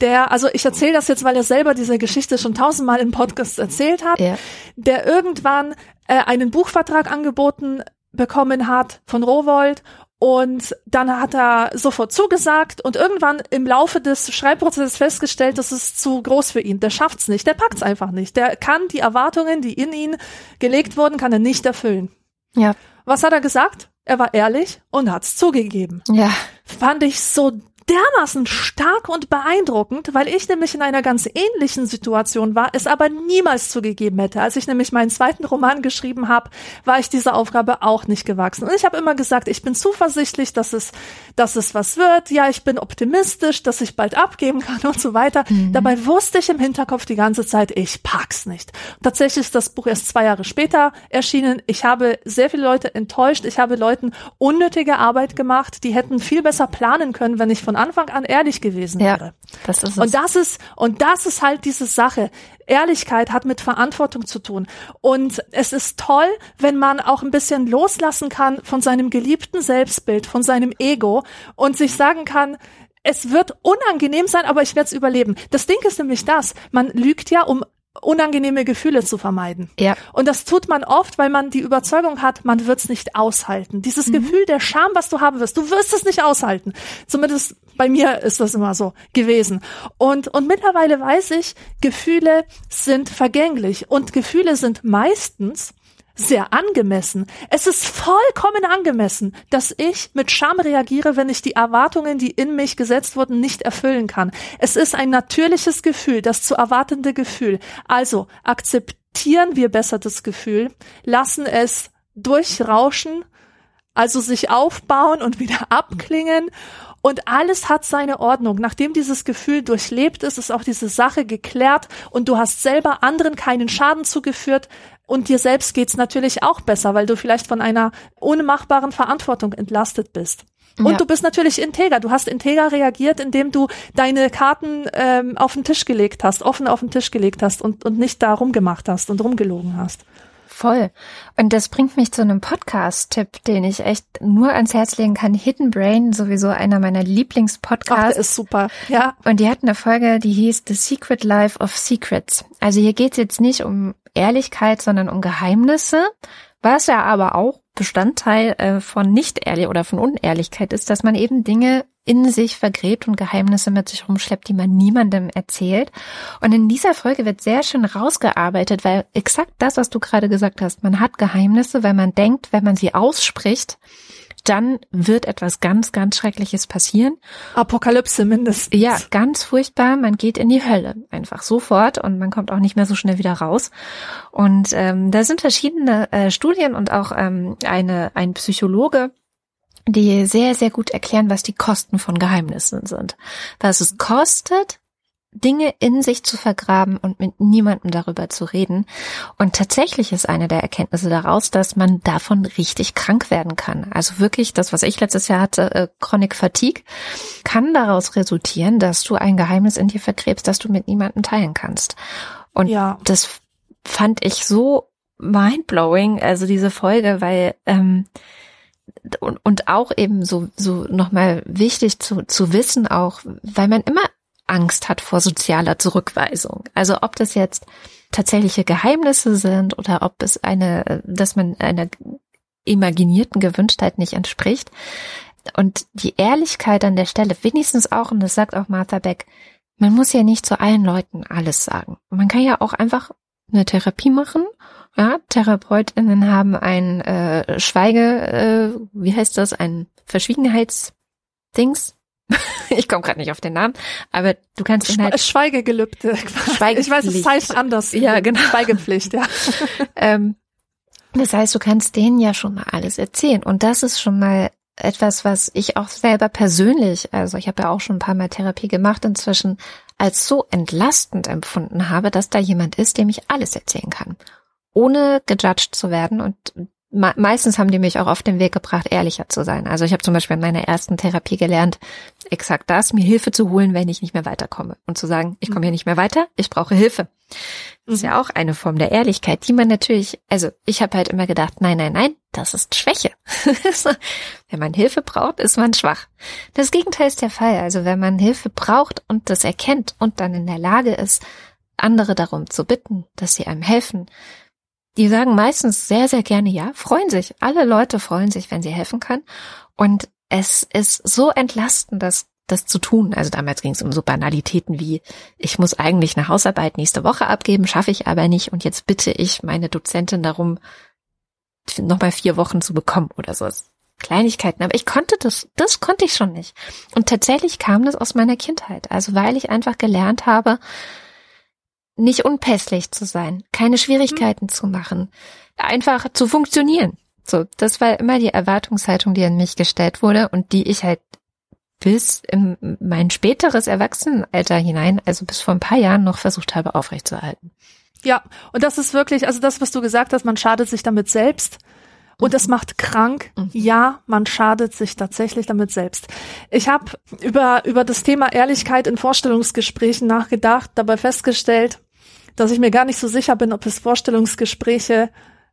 der, also ich erzähle das jetzt, weil er selber diese Geschichte schon tausendmal im Podcast erzählt hat, ja. der irgendwann äh, einen Buchvertrag angeboten bekommen hat von Rowold und dann hat er sofort zugesagt und irgendwann im Laufe des Schreibprozesses festgestellt, das ist zu groß für ihn. Der schafft's nicht, der packt's einfach nicht. Der kann die Erwartungen, die in ihn gelegt wurden, kann er nicht erfüllen. Ja. Was hat er gesagt? Er war ehrlich und hat's zugegeben. Ja. Fand ich so dermaßen stark und beeindruckend, weil ich nämlich in einer ganz ähnlichen Situation war, es aber niemals zugegeben hätte. Als ich nämlich meinen zweiten Roman geschrieben habe, war ich dieser Aufgabe auch nicht gewachsen. Und ich habe immer gesagt, ich bin zuversichtlich, dass es, dass es was wird. Ja, ich bin optimistisch, dass ich bald abgeben kann und so weiter. Mhm. Dabei wusste ich im Hinterkopf die ganze Zeit, ich pack's nicht. Und tatsächlich ist das Buch erst zwei Jahre später erschienen. Ich habe sehr viele Leute enttäuscht. Ich habe Leuten unnötige Arbeit gemacht. Die hätten viel besser planen können, wenn ich von Anfang an ehrlich gewesen ja, wäre. Das ist es. Und das ist, und das ist halt diese Sache. Ehrlichkeit hat mit Verantwortung zu tun. Und es ist toll, wenn man auch ein bisschen loslassen kann von seinem geliebten Selbstbild, von seinem Ego und sich sagen kann, es wird unangenehm sein, aber ich werde es überleben. Das Ding ist nämlich das, man lügt ja, um unangenehme Gefühle zu vermeiden. Ja. Und das tut man oft, weil man die Überzeugung hat, man wird es nicht aushalten. Dieses mhm. Gefühl der Scham, was du haben wirst, du wirst es nicht aushalten. Zumindest bei mir ist das immer so gewesen. Und, und mittlerweile weiß ich, Gefühle sind vergänglich und Gefühle sind meistens sehr angemessen. Es ist vollkommen angemessen, dass ich mit Scham reagiere, wenn ich die Erwartungen, die in mich gesetzt wurden, nicht erfüllen kann. Es ist ein natürliches Gefühl, das zu erwartende Gefühl. Also akzeptieren wir besser das Gefühl, lassen es durchrauschen, also sich aufbauen und wieder abklingen und alles hat seine Ordnung. Nachdem dieses Gefühl durchlebt ist, ist auch diese Sache geklärt und du hast selber anderen keinen Schaden zugeführt, und dir selbst geht's natürlich auch besser, weil du vielleicht von einer unmachbaren Verantwortung entlastet bist. Und ja. du bist natürlich integer. Du hast integer reagiert, indem du deine Karten ähm, auf den Tisch gelegt hast, offen auf den Tisch gelegt hast und, und nicht da rumgemacht hast und rumgelogen hast. Voll. Und das bringt mich zu einem Podcast-Tipp, den ich echt nur ans Herz legen kann. Hidden Brain, sowieso einer meiner Lieblingspodcasts. Ach, der ist super. Ja. Und die hatten eine Folge, die hieß The Secret Life of Secrets. Also hier geht's jetzt nicht um Ehrlichkeit, sondern um Geheimnisse. Was ja aber auch Bestandteil äh, von Nicht-Ehrlich oder von Unehrlichkeit ist, dass man eben Dinge in sich vergräbt und Geheimnisse mit sich rumschleppt, die man niemandem erzählt. Und in dieser Folge wird sehr schön rausgearbeitet, weil exakt das, was du gerade gesagt hast, man hat Geheimnisse, weil man denkt, wenn man sie ausspricht, dann wird etwas ganz, ganz Schreckliches passieren. Apokalypse mindestens. Ja, ganz furchtbar. Man geht in die Hölle einfach sofort und man kommt auch nicht mehr so schnell wieder raus. Und ähm, da sind verschiedene äh, Studien und auch ähm, eine ein Psychologe, die sehr, sehr gut erklären, was die Kosten von Geheimnissen sind. Was es kostet, Dinge in sich zu vergraben und mit niemandem darüber zu reden. Und tatsächlich ist eine der Erkenntnisse daraus, dass man davon richtig krank werden kann. Also wirklich das, was ich letztes Jahr hatte, äh, Chronic Fatigue, kann daraus resultieren, dass du ein Geheimnis in dir vergräbst, das du mit niemandem teilen kannst. Und ja. das fand ich so mindblowing, also diese Folge, weil ähm, und, und auch eben so, so nochmal wichtig zu, zu wissen auch, weil man immer Angst hat vor sozialer Zurückweisung. Also ob das jetzt tatsächliche Geheimnisse sind oder ob es eine, dass man einer imaginierten Gewünschtheit nicht entspricht. Und die Ehrlichkeit an der Stelle, wenigstens auch, und das sagt auch Martha Beck, man muss ja nicht zu allen Leuten alles sagen. Man kann ja auch einfach eine Therapie machen ja, TherapeutInnen haben ein äh, Schweige, äh, wie heißt das, ein Verschwiegenheitsdings. ich komme gerade nicht auf den Namen, aber du kannst Schwe halt Schweigegelübde. Schweigepflicht. Ich weiß, es heißt anders. Ja, genau. Schweigepflicht, ja. ähm, das heißt, du kannst denen ja schon mal alles erzählen und das ist schon mal etwas, was ich auch selber persönlich, also ich habe ja auch schon ein paar Mal Therapie gemacht inzwischen, als so entlastend empfunden habe, dass da jemand ist, dem ich alles erzählen kann ohne gejudged zu werden und meistens haben die mich auch auf den Weg gebracht, ehrlicher zu sein. Also ich habe zum Beispiel in meiner ersten Therapie gelernt, exakt das, mir Hilfe zu holen, wenn ich nicht mehr weiterkomme. Und zu sagen, ich komme hier nicht mehr weiter, ich brauche Hilfe. Das ist ja auch eine Form der Ehrlichkeit, die man natürlich, also ich habe halt immer gedacht, nein, nein, nein, das ist Schwäche. wenn man Hilfe braucht, ist man schwach. Das Gegenteil ist der Fall. Also wenn man Hilfe braucht und das erkennt und dann in der Lage ist, andere darum zu bitten, dass sie einem helfen, die sagen meistens sehr, sehr gerne ja, freuen sich. Alle Leute freuen sich, wenn sie helfen können. Und es ist so entlastend, das, das zu tun. Also damals ging es um so Banalitäten wie, ich muss eigentlich eine Hausarbeit nächste Woche abgeben, schaffe ich aber nicht. Und jetzt bitte ich meine Dozentin darum, nochmal vier Wochen zu bekommen oder so. Kleinigkeiten, aber ich konnte das, das konnte ich schon nicht. Und tatsächlich kam das aus meiner Kindheit. Also weil ich einfach gelernt habe, nicht unpässlich zu sein, keine Schwierigkeiten mhm. zu machen, einfach zu funktionieren. So, das war immer die Erwartungshaltung, die an mich gestellt wurde und die ich halt bis in mein späteres Erwachsenenalter hinein, also bis vor ein paar Jahren noch versucht habe aufrechtzuerhalten. Ja, und das ist wirklich, also das, was du gesagt hast, man schadet sich damit selbst. Und es mhm. macht krank. Mhm. Ja, man schadet sich tatsächlich damit selbst. Ich habe über, über das Thema Ehrlichkeit in Vorstellungsgesprächen nachgedacht, dabei festgestellt, dass ich mir gar nicht so sicher bin, ob es Vorstellungsgespräche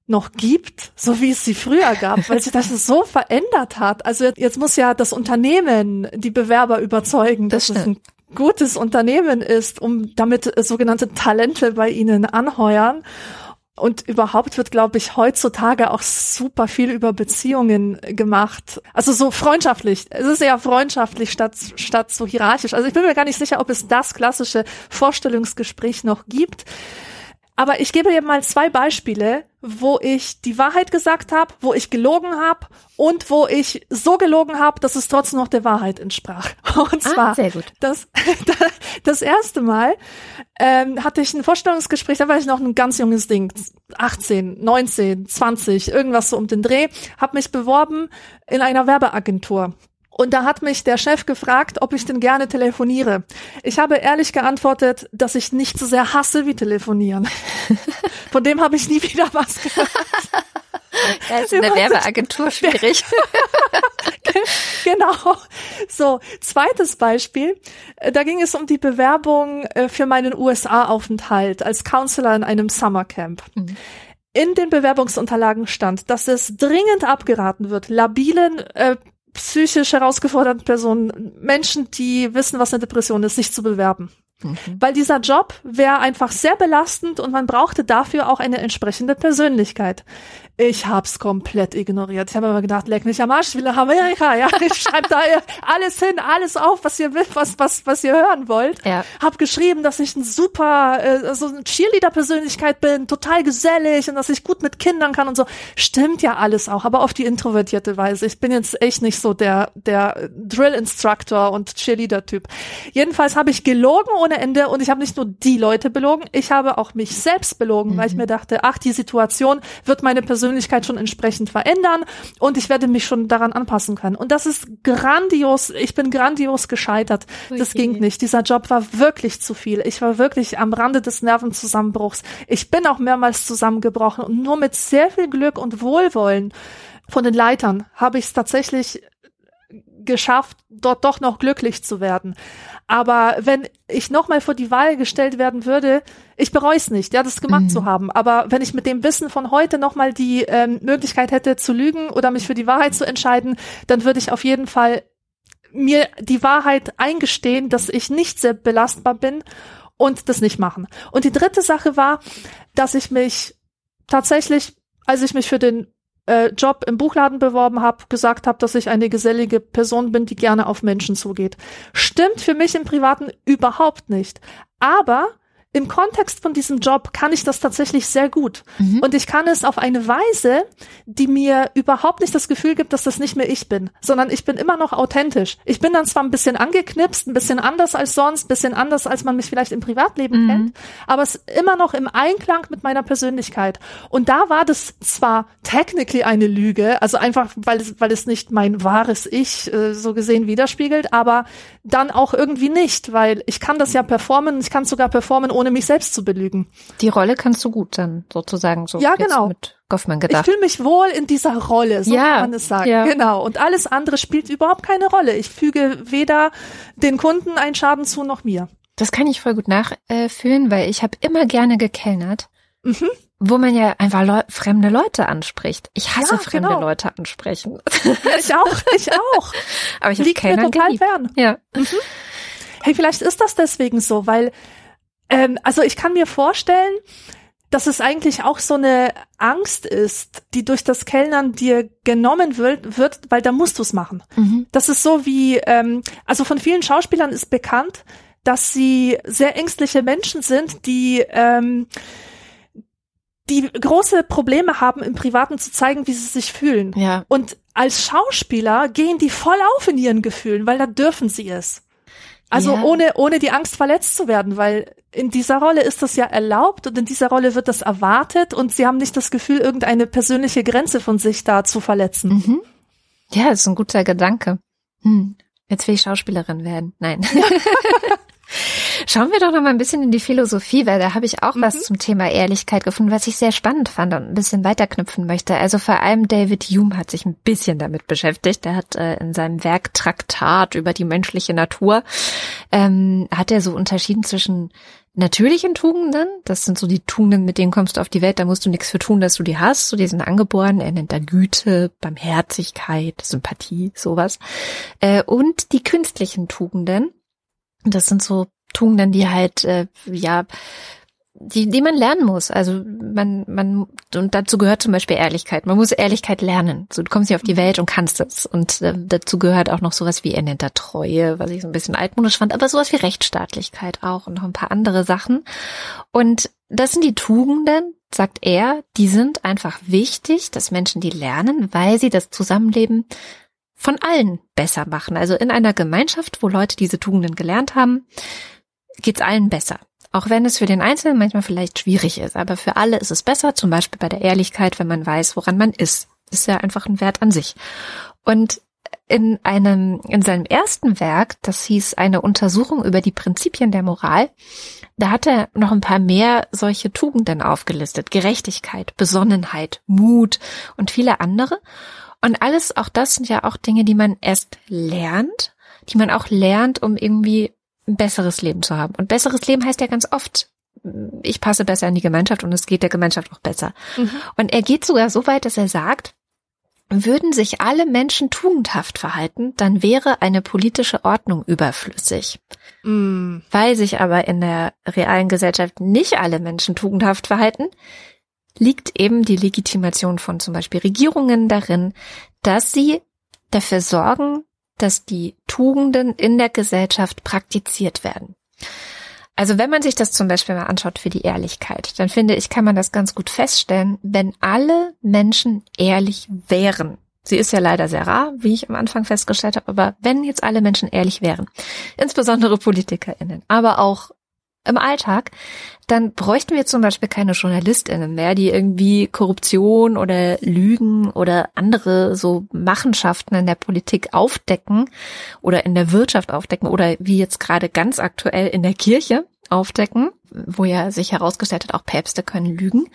noch gibt, so wie es sie früher gab, weil sich das so verändert hat. Also jetzt muss ja das Unternehmen die Bewerber überzeugen, das dass es ein gutes Unternehmen ist, um damit sogenannte Talente bei ihnen anheuern. Und überhaupt wird, glaube ich, heutzutage auch super viel über Beziehungen gemacht. Also so freundschaftlich. Es ist eher freundschaftlich statt, statt so hierarchisch. Also ich bin mir gar nicht sicher, ob es das klassische Vorstellungsgespräch noch gibt. Aber ich gebe dir mal zwei Beispiele, wo ich die Wahrheit gesagt habe, wo ich gelogen habe und wo ich so gelogen habe, dass es trotzdem noch der Wahrheit entsprach. Und ah, zwar sehr gut. Das, das erste Mal ähm, hatte ich ein Vorstellungsgespräch, da war ich noch ein ganz junges Ding, 18, 19, 20, irgendwas so um den Dreh, habe mich beworben in einer Werbeagentur. Und da hat mich der Chef gefragt, ob ich denn gerne telefoniere. Ich habe ehrlich geantwortet, dass ich nicht so sehr hasse wie telefonieren. Von dem habe ich nie wieder was gehört. Da ist in der Werbeagentur schwierig. genau. So, zweites Beispiel. Da ging es um die Bewerbung äh, für meinen USA-Aufenthalt als Counselor in einem Summercamp. Mhm. in den Bewerbungsunterlagen stand, dass es dringend abgeraten wird, labilen, äh, psychisch herausgeforderten Personen, Menschen, die wissen, was eine Depression ist, sich zu bewerben. Mhm. Weil dieser Job wäre einfach sehr belastend und man brauchte dafür auch eine entsprechende Persönlichkeit. Ich hab's komplett ignoriert. Ich habe immer gedacht, leck mich am Arsch, will nach Amerika. Ja, ich schreibe da alles hin, alles auf, was ihr will, was was was ihr hören wollt. Ja. Hab geschrieben, dass ich ein super äh, so eine Cheerleader-Persönlichkeit bin, total gesellig und dass ich gut mit Kindern kann und so. Stimmt ja alles auch, aber auf die introvertierte Weise. Ich bin jetzt echt nicht so der der Drill-Instructor und Cheerleader-Typ. Jedenfalls habe ich gelogen ohne Ende und ich habe nicht nur die Leute belogen, ich habe auch mich selbst belogen, mhm. weil ich mhm. mir dachte, ach, die Situation wird meine Persönlichkeit Persönlichkeit schon entsprechend verändern und ich werde mich schon daran anpassen können. Und das ist grandios. Ich bin grandios gescheitert. Okay. Das ging nicht. Dieser Job war wirklich zu viel. Ich war wirklich am Rande des Nervenzusammenbruchs. Ich bin auch mehrmals zusammengebrochen und nur mit sehr viel Glück und Wohlwollen von den Leitern habe ich es tatsächlich geschafft, dort doch noch glücklich zu werden. Aber wenn ich nochmal vor die Wahl gestellt werden würde, ich bereue es nicht, ja, das gemacht mhm. zu haben. Aber wenn ich mit dem Wissen von heute nochmal die ähm, Möglichkeit hätte zu lügen oder mich für die Wahrheit zu entscheiden, dann würde ich auf jeden Fall mir die Wahrheit eingestehen, dass ich nicht sehr belastbar bin und das nicht machen. Und die dritte Sache war, dass ich mich tatsächlich, als ich mich für den äh, Job im Buchladen beworben habe, gesagt habe, dass ich eine gesellige Person bin, die gerne auf Menschen zugeht. Stimmt für mich im Privaten überhaupt nicht. Aber im Kontext von diesem Job kann ich das tatsächlich sehr gut. Mhm. Und ich kann es auf eine Weise, die mir überhaupt nicht das Gefühl gibt, dass das nicht mehr ich bin, sondern ich bin immer noch authentisch. Ich bin dann zwar ein bisschen angeknipst, ein bisschen anders als sonst, ein bisschen anders, als man mich vielleicht im Privatleben mhm. kennt, aber es ist immer noch im Einklang mit meiner Persönlichkeit. Und da war das zwar technically eine Lüge, also einfach, weil es, weil es nicht mein wahres Ich äh, so gesehen widerspiegelt, aber dann auch irgendwie nicht, weil ich kann das ja performen, ich kann sogar performen, ohne mich selbst zu belügen. Die Rolle kannst du gut dann sozusagen so ja, genau. mit Goffman gedacht. Ich fühle mich wohl in dieser Rolle, so ja, kann man es sagen. Ja. Genau. Und alles andere spielt überhaupt keine Rolle. Ich füge weder den Kunden einen Schaden zu noch mir. Das kann ich voll gut nachfühlen, weil ich habe immer gerne gekellnert. Mhm wo man ja einfach Leu fremde Leute anspricht. Ich hasse ja, fremde genau. Leute ansprechen. Ich auch, ich auch. Aber ich habe keinen total geliebt. fern. Ja. Mhm. Hey, vielleicht ist das deswegen so, weil ähm, also ich kann mir vorstellen, dass es eigentlich auch so eine Angst ist, die durch das Kellnern dir genommen wird, wird weil da musst du es machen. Mhm. Das ist so wie, ähm, also von vielen Schauspielern ist bekannt, dass sie sehr ängstliche Menschen sind, die ähm, die große Probleme haben, im Privaten zu zeigen, wie sie sich fühlen. Ja. Und als Schauspieler gehen die voll auf in ihren Gefühlen, weil da dürfen sie es. Also ja. ohne, ohne die Angst verletzt zu werden, weil in dieser Rolle ist das ja erlaubt und in dieser Rolle wird das erwartet und sie haben nicht das Gefühl, irgendeine persönliche Grenze von sich da zu verletzen. Mhm. Ja, das ist ein guter Gedanke. Hm. Jetzt will ich Schauspielerin werden. Nein. Schauen wir doch noch mal ein bisschen in die Philosophie, weil da habe ich auch mhm. was zum Thema Ehrlichkeit gefunden, was ich sehr spannend fand und ein bisschen weiterknüpfen möchte. Also vor allem David Hume hat sich ein bisschen damit beschäftigt. Er hat äh, in seinem Werk Traktat über die menschliche Natur, ähm, hat er so unterschieden zwischen natürlichen Tugenden, das sind so die Tugenden, mit denen kommst du auf die Welt, da musst du nichts für tun, dass du die hast, so die sind angeboren, er nennt da Güte, Barmherzigkeit, Sympathie, sowas. Äh, und die künstlichen Tugenden, das sind so Tugenden, die halt, äh, ja, die, die man lernen muss. Also man, man, und dazu gehört zum Beispiel Ehrlichkeit. Man muss Ehrlichkeit lernen. So, du kommst hier auf die Welt und kannst es. Und äh, dazu gehört auch noch sowas wie er nennt da Treue, was ich so ein bisschen altmodisch fand, aber sowas wie Rechtsstaatlichkeit auch und noch ein paar andere Sachen. Und das sind die Tugenden, sagt er, die sind einfach wichtig, dass Menschen die lernen, weil sie das Zusammenleben von allen besser machen. Also in einer Gemeinschaft, wo Leute diese Tugenden gelernt haben, geht's allen besser. Auch wenn es für den Einzelnen manchmal vielleicht schwierig ist, aber für alle ist es besser, zum Beispiel bei der Ehrlichkeit, wenn man weiß, woran man ist. Ist ja einfach ein Wert an sich. Und in einem, in seinem ersten Werk, das hieß eine Untersuchung über die Prinzipien der Moral, da hat er noch ein paar mehr solche Tugenden aufgelistet. Gerechtigkeit, Besonnenheit, Mut und viele andere. Und alles, auch das sind ja auch Dinge, die man erst lernt, die man auch lernt, um irgendwie ein besseres Leben zu haben. Und besseres Leben heißt ja ganz oft ich passe besser in die Gemeinschaft und es geht der Gemeinschaft auch besser. Mhm. Und er geht sogar so weit, dass er sagt, würden sich alle Menschen tugendhaft verhalten, dann wäre eine politische Ordnung überflüssig. Mm. Weil sich aber in der realen Gesellschaft nicht alle Menschen tugendhaft verhalten, liegt eben die Legitimation von zum Beispiel Regierungen darin, dass sie dafür sorgen, dass die Tugenden in der Gesellschaft praktiziert werden. Also wenn man sich das zum Beispiel mal anschaut für die Ehrlichkeit, dann finde ich, kann man das ganz gut feststellen, wenn alle Menschen ehrlich wären. Sie ist ja leider sehr rar, wie ich am Anfang festgestellt habe, aber wenn jetzt alle Menschen ehrlich wären, insbesondere PolitikerInnen, aber auch im Alltag, dann bräuchten wir zum Beispiel keine JournalistInnen mehr, die irgendwie Korruption oder Lügen oder andere so Machenschaften in der Politik aufdecken oder in der Wirtschaft aufdecken oder wie jetzt gerade ganz aktuell in der Kirche aufdecken, wo ja sich herausgestellt hat, auch Päpste können lügen.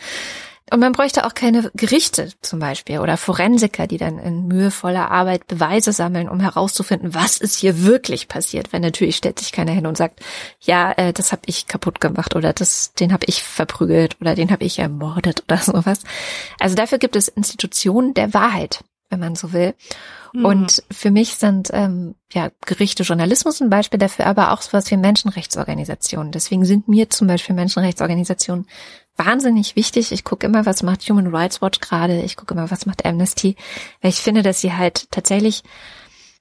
Und man bräuchte auch keine Gerichte zum Beispiel oder Forensiker, die dann in mühevoller Arbeit Beweise sammeln, um herauszufinden, was ist hier wirklich passiert. Weil natürlich stellt sich keiner hin und sagt, ja, äh, das habe ich kaputt gemacht oder das, den habe ich verprügelt oder den habe ich ermordet oder sowas. Also dafür gibt es Institutionen der Wahrheit, wenn man so will. Mhm. Und für mich sind ähm, ja Gerichte Journalismus ein Beispiel dafür, aber auch sowas wie Menschenrechtsorganisationen. Deswegen sind mir zum Beispiel Menschenrechtsorganisationen wahnsinnig wichtig. Ich gucke immer, was macht Human Rights Watch gerade. Ich gucke immer, was macht Amnesty. Weil ich finde, dass sie halt tatsächlich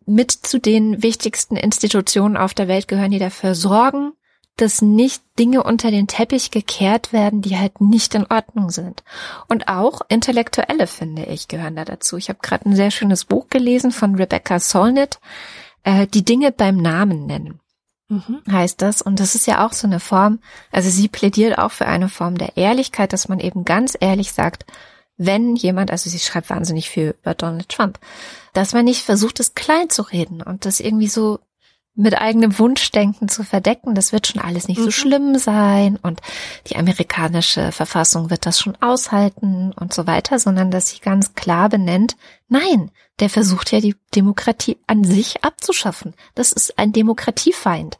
mit zu den wichtigsten Institutionen auf der Welt gehören, die dafür sorgen, dass nicht Dinge unter den Teppich gekehrt werden, die halt nicht in Ordnung sind. Und auch Intellektuelle, finde ich, gehören da dazu. Ich habe gerade ein sehr schönes Buch gelesen von Rebecca Solnit, äh, die Dinge beim Namen nennen mhm. heißt das. Und das ist ja auch so eine Form, also sie plädiert auch für eine Form der Ehrlichkeit, dass man eben ganz ehrlich sagt, wenn jemand, also sie schreibt wahnsinnig viel über Donald Trump, dass man nicht versucht, es klein zu reden und das irgendwie so mit eigenem Wunschdenken zu verdecken, das wird schon alles nicht mhm. so schlimm sein und die amerikanische Verfassung wird das schon aushalten und so weiter, sondern dass sie ganz klar benennt, nein, der versucht ja die Demokratie an sich abzuschaffen. Das ist ein Demokratiefeind.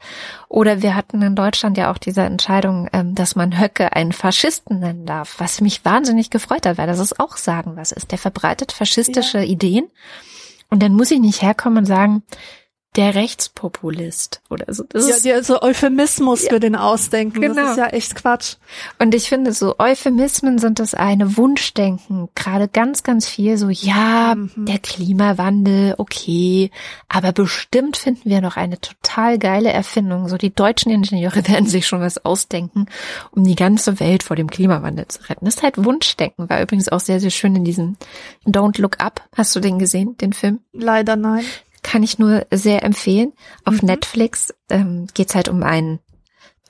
Oder wir hatten in Deutschland ja auch diese Entscheidung, ähm, dass man Höcke einen Faschisten nennen darf, was mich wahnsinnig gefreut hat, weil das ist auch sagen, was ist. Der verbreitet faschistische ja. Ideen. Und dann muss ich nicht herkommen und sagen, der Rechtspopulist oder so. Das ja, ist, ja, so Euphemismus ja, für den Ausdenken. Genau. Das ist ja echt Quatsch. Und ich finde, so Euphemismen sind das eine Wunschdenken. Gerade ganz, ganz viel so, ja, mhm. der Klimawandel, okay, aber bestimmt finden wir noch eine total geile Erfindung. So die deutschen Ingenieure werden sich schon was ausdenken, um die ganze Welt vor dem Klimawandel zu retten. Das ist halt Wunschdenken. War übrigens auch sehr, sehr schön in diesem Don't Look Up. Hast du den gesehen, den Film? Leider nein kann ich nur sehr empfehlen. Auf mhm. Netflix ähm, geht halt um einen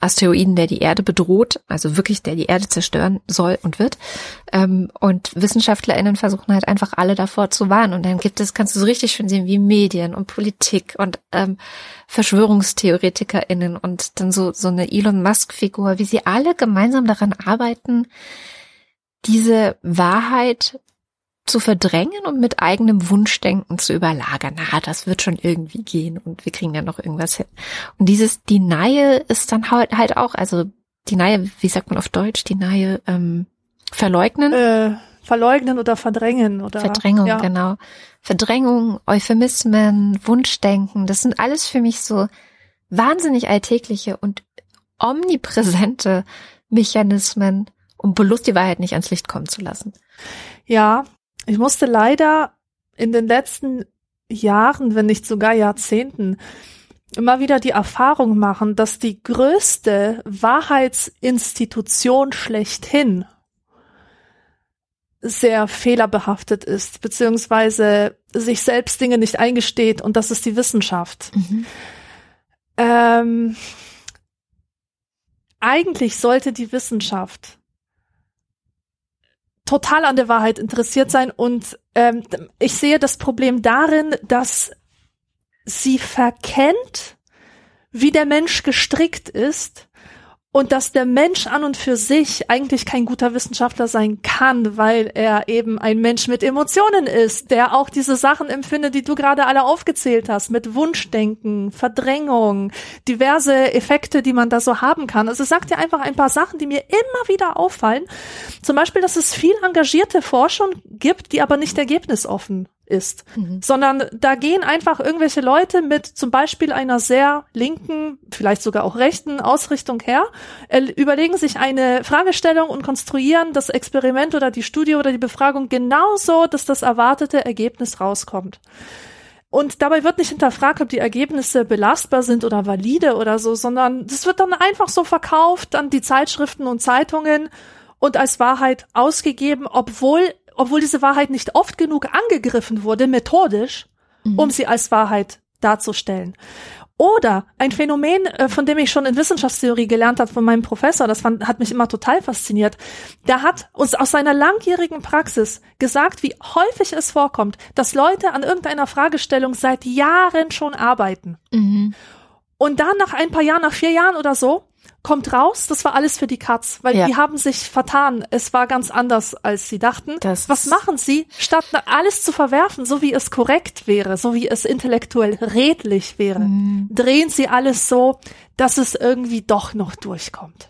Asteroiden, der die Erde bedroht, also wirklich, der die Erde zerstören soll und wird. Ähm, und WissenschaftlerInnen versuchen halt einfach alle davor zu warnen. Und dann gibt es, kannst du so richtig schön sehen, wie Medien und Politik und ähm, VerschwörungstheoretikerInnen und dann so, so eine Elon Musk-Figur, wie sie alle gemeinsam daran arbeiten, diese Wahrheit zu verdrängen und mit eigenem Wunschdenken zu überlagern. Na, das wird schon irgendwie gehen und wir kriegen ja noch irgendwas hin. Und dieses Denial ist dann halt, halt auch, also Denial, wie sagt man auf Deutsch, Denial, ähm, verleugnen? Äh, verleugnen oder verdrängen oder. Verdrängung, ja. genau. Verdrängung, Euphemismen, Wunschdenken, das sind alles für mich so wahnsinnig alltägliche und omnipräsente Mechanismen, um bloß die Wahrheit nicht ans Licht kommen zu lassen. Ja, ich musste leider in den letzten Jahren, wenn nicht sogar Jahrzehnten, immer wieder die Erfahrung machen, dass die größte Wahrheitsinstitution schlechthin sehr fehlerbehaftet ist, beziehungsweise sich selbst Dinge nicht eingesteht und das ist die Wissenschaft. Mhm. Ähm, eigentlich sollte die Wissenschaft total an der Wahrheit interessiert sein. Und ähm, ich sehe das Problem darin, dass sie verkennt, wie der Mensch gestrickt ist und dass der Mensch an und für sich eigentlich kein guter Wissenschaftler sein kann, weil er eben ein Mensch mit Emotionen ist, der auch diese Sachen empfindet, die du gerade alle aufgezählt hast, mit Wunschdenken, Verdrängung, diverse Effekte, die man da so haben kann. Also sagt ja einfach ein paar Sachen, die mir immer wieder auffallen. Zum Beispiel, dass es viel engagierte Forschung gibt, die aber nicht ergebnisoffen ist, mhm. sondern da gehen einfach irgendwelche Leute mit zum Beispiel einer sehr linken, vielleicht sogar auch rechten Ausrichtung her, äh, überlegen sich eine Fragestellung und konstruieren das Experiment oder die Studie oder die Befragung genauso, dass das erwartete Ergebnis rauskommt. Und dabei wird nicht hinterfragt, ob die Ergebnisse belastbar sind oder valide oder so, sondern das wird dann einfach so verkauft an die Zeitschriften und Zeitungen und als Wahrheit ausgegeben, obwohl obwohl diese Wahrheit nicht oft genug angegriffen wurde, methodisch, mhm. um sie als Wahrheit darzustellen. Oder ein Phänomen, äh, von dem ich schon in Wissenschaftstheorie gelernt habe von meinem Professor, das fand, hat mich immer total fasziniert. Der hat uns aus seiner langjährigen Praxis gesagt, wie häufig es vorkommt, dass Leute an irgendeiner Fragestellung seit Jahren schon arbeiten. Mhm. Und dann nach ein paar Jahren, nach vier Jahren oder so, kommt raus, das war alles für die Katz, weil ja. die haben sich vertan. Es war ganz anders, als sie dachten. Das Was machen sie? Statt alles zu verwerfen, so wie es korrekt wäre, so wie es intellektuell redlich wäre, mhm. drehen sie alles so, dass es irgendwie doch noch durchkommt.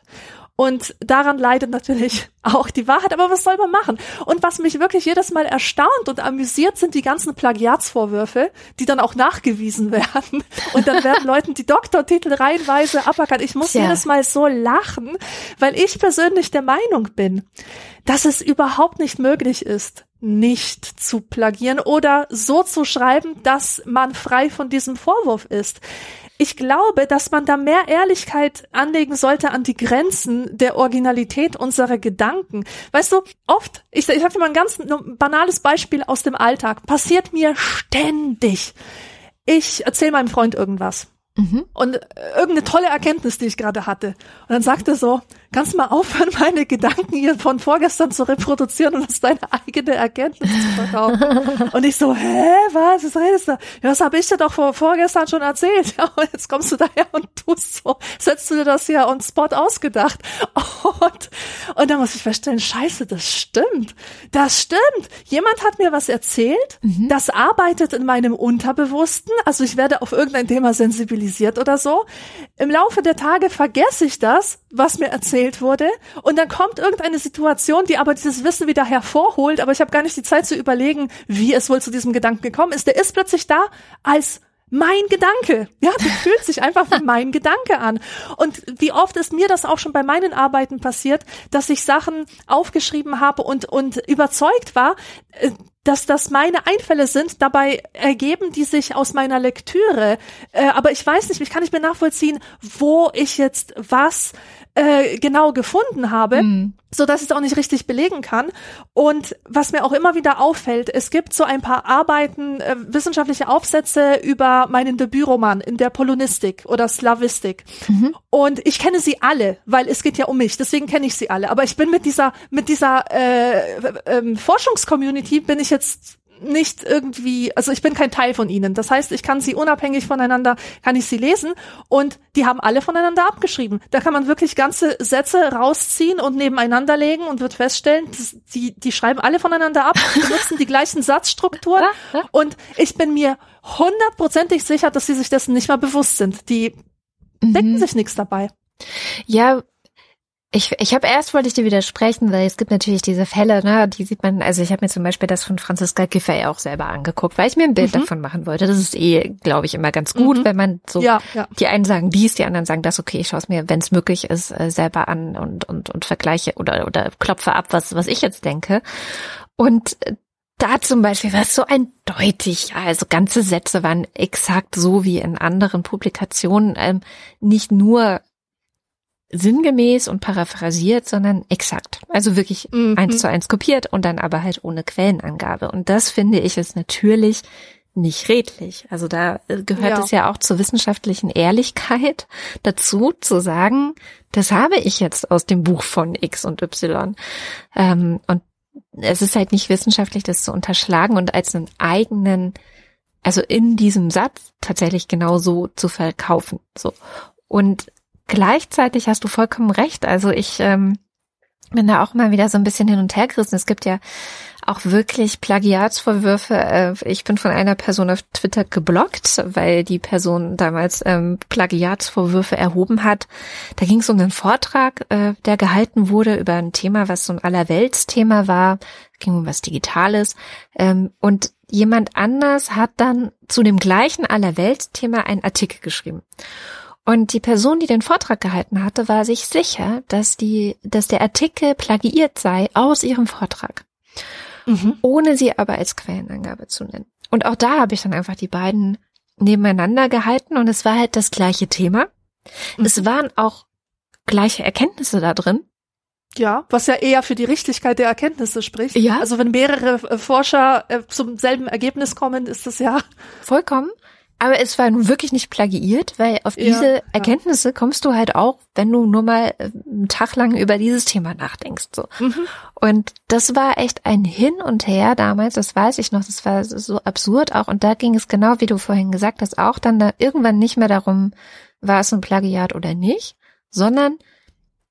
Und daran leidet natürlich auch die Wahrheit, aber was soll man machen? Und was mich wirklich jedes Mal erstaunt und amüsiert, sind die ganzen Plagiatsvorwürfe, die dann auch nachgewiesen werden. Und dann werden Leuten die Doktortitel reihenweise aberkannt. Ich muss Tja. jedes Mal so lachen, weil ich persönlich der Meinung bin, dass es überhaupt nicht möglich ist, nicht zu plagieren oder so zu schreiben, dass man frei von diesem Vorwurf ist ich glaube, dass man da mehr Ehrlichkeit anlegen sollte an die Grenzen der Originalität unserer Gedanken. Weißt du, oft, ich, ich dir mal ein ganz banales Beispiel aus dem Alltag, passiert mir ständig. Ich erzähle meinem Freund irgendwas. Mhm. Und äh, irgendeine tolle Erkenntnis, die ich gerade hatte. Und dann sagte er so, kannst du mal aufhören, meine Gedanken hier von vorgestern zu reproduzieren und das deine eigene Erkenntnis zu verkaufen. und ich so, hä, was, was redest du? Ja, das habe ich dir doch vor, vorgestern schon erzählt. Ja, und jetzt kommst du daher und tust so, setzt du dir das hier on spot ausgedacht. Und, und dann muss ich feststellen, scheiße, das stimmt. Das stimmt. Jemand hat mir was erzählt, mhm. das arbeitet in meinem Unterbewussten. Also ich werde auf irgendein Thema sensibilisiert oder so. Im Laufe der Tage vergesse ich das, was mir erzählt wurde. Und dann kommt irgendeine Situation, die aber dieses Wissen wieder hervorholt. Aber ich habe gar nicht die Zeit zu überlegen, wie es wohl zu diesem Gedanken gekommen ist. Der ist plötzlich da als mein Gedanke. Ja, das fühlt sich einfach wie mein Gedanke an. Und wie oft ist mir das auch schon bei meinen Arbeiten passiert, dass ich Sachen aufgeschrieben habe und, und überzeugt war, äh, dass das meine Einfälle sind. Dabei ergeben die sich aus meiner Lektüre. Äh, aber ich weiß nicht, ich kann nicht mehr nachvollziehen, wo ich jetzt was äh, genau gefunden habe, mhm. so dass ich es auch nicht richtig belegen kann. Und was mir auch immer wieder auffällt, es gibt so ein paar Arbeiten, äh, wissenschaftliche Aufsätze über meinen Debütroman in der Polonistik oder Slavistik. Mhm. Und ich kenne sie alle, weil es geht ja um mich, deswegen kenne ich sie alle. Aber ich bin mit dieser mit dieser äh, äh, Forschungscommunity bin ich jetzt nicht irgendwie, also ich bin kein Teil von ihnen. Das heißt, ich kann sie unabhängig voneinander, kann ich sie lesen und die haben alle voneinander abgeschrieben. Da kann man wirklich ganze Sätze rausziehen und nebeneinander legen und wird feststellen, die, die schreiben alle voneinander ab, benutzen die gleichen Satzstrukturen und ich bin mir hundertprozentig sicher, dass sie sich dessen nicht mal bewusst sind. Die mhm. denken sich nichts dabei. Ja, ich, ich habe erst wollte ich dir widersprechen, weil es gibt natürlich diese Fälle, ne, die sieht man, also ich habe mir zum Beispiel das von Franziska Giffey auch selber angeguckt, weil ich mir ein Bild mhm. davon machen wollte. Das ist eh, glaube ich, immer ganz gut, mhm. wenn man so, ja, ja. die einen sagen dies, die anderen sagen das, okay, ich schaue es mir, wenn es möglich ist, äh, selber an und, und, und vergleiche oder, oder klopfe ab, was, was ich jetzt denke. Und äh, da zum Beispiel war es so eindeutig, also ganze Sätze waren exakt so wie in anderen Publikationen, ähm, nicht nur sinngemäß und paraphrasiert, sondern exakt. Also wirklich mhm. eins zu eins kopiert und dann aber halt ohne Quellenangabe. Und das finde ich ist natürlich nicht redlich. Also da äh, gehört ja. es ja auch zur wissenschaftlichen Ehrlichkeit dazu, zu sagen, das habe ich jetzt aus dem Buch von X und Y. Ähm, und es ist halt nicht wissenschaftlich, das zu unterschlagen und als einen eigenen, also in diesem Satz tatsächlich genau so zu verkaufen. So. Und gleichzeitig hast du vollkommen recht. Also ich ähm, bin da auch mal wieder so ein bisschen hin und her gerissen. Es gibt ja auch wirklich Plagiatsvorwürfe. Äh, ich bin von einer Person auf Twitter geblockt, weil die Person damals ähm, Plagiatsvorwürfe erhoben hat. Da ging es um einen Vortrag, äh, der gehalten wurde über ein Thema, was so ein Allerweltsthema war. Es ging um was Digitales. Ähm, und jemand anders hat dann zu dem gleichen Allerweltsthema einen Artikel geschrieben. Und die Person, die den Vortrag gehalten hatte, war sich sicher, dass die, dass der Artikel plagiiert sei aus ihrem Vortrag mhm. ohne sie aber als Quellenangabe zu nennen. Und auch da habe ich dann einfach die beiden nebeneinander gehalten und es war halt das gleiche Thema. Mhm. Es waren auch gleiche Erkenntnisse da drin. Ja, was ja eher für die Richtigkeit der Erkenntnisse spricht. Ja. Also wenn mehrere Forscher äh, zum selben Ergebnis kommen, ist das ja vollkommen. Aber es war nun wirklich nicht plagiiert, weil auf ja, diese Erkenntnisse ja. kommst du halt auch, wenn du nur mal äh, einen Tag lang über dieses Thema nachdenkst. So. Mhm. Und das war echt ein Hin und Her damals, das weiß ich noch, das war so absurd auch. Und da ging es genau, wie du vorhin gesagt hast, auch dann da irgendwann nicht mehr darum, war es ein Plagiat oder nicht, sondern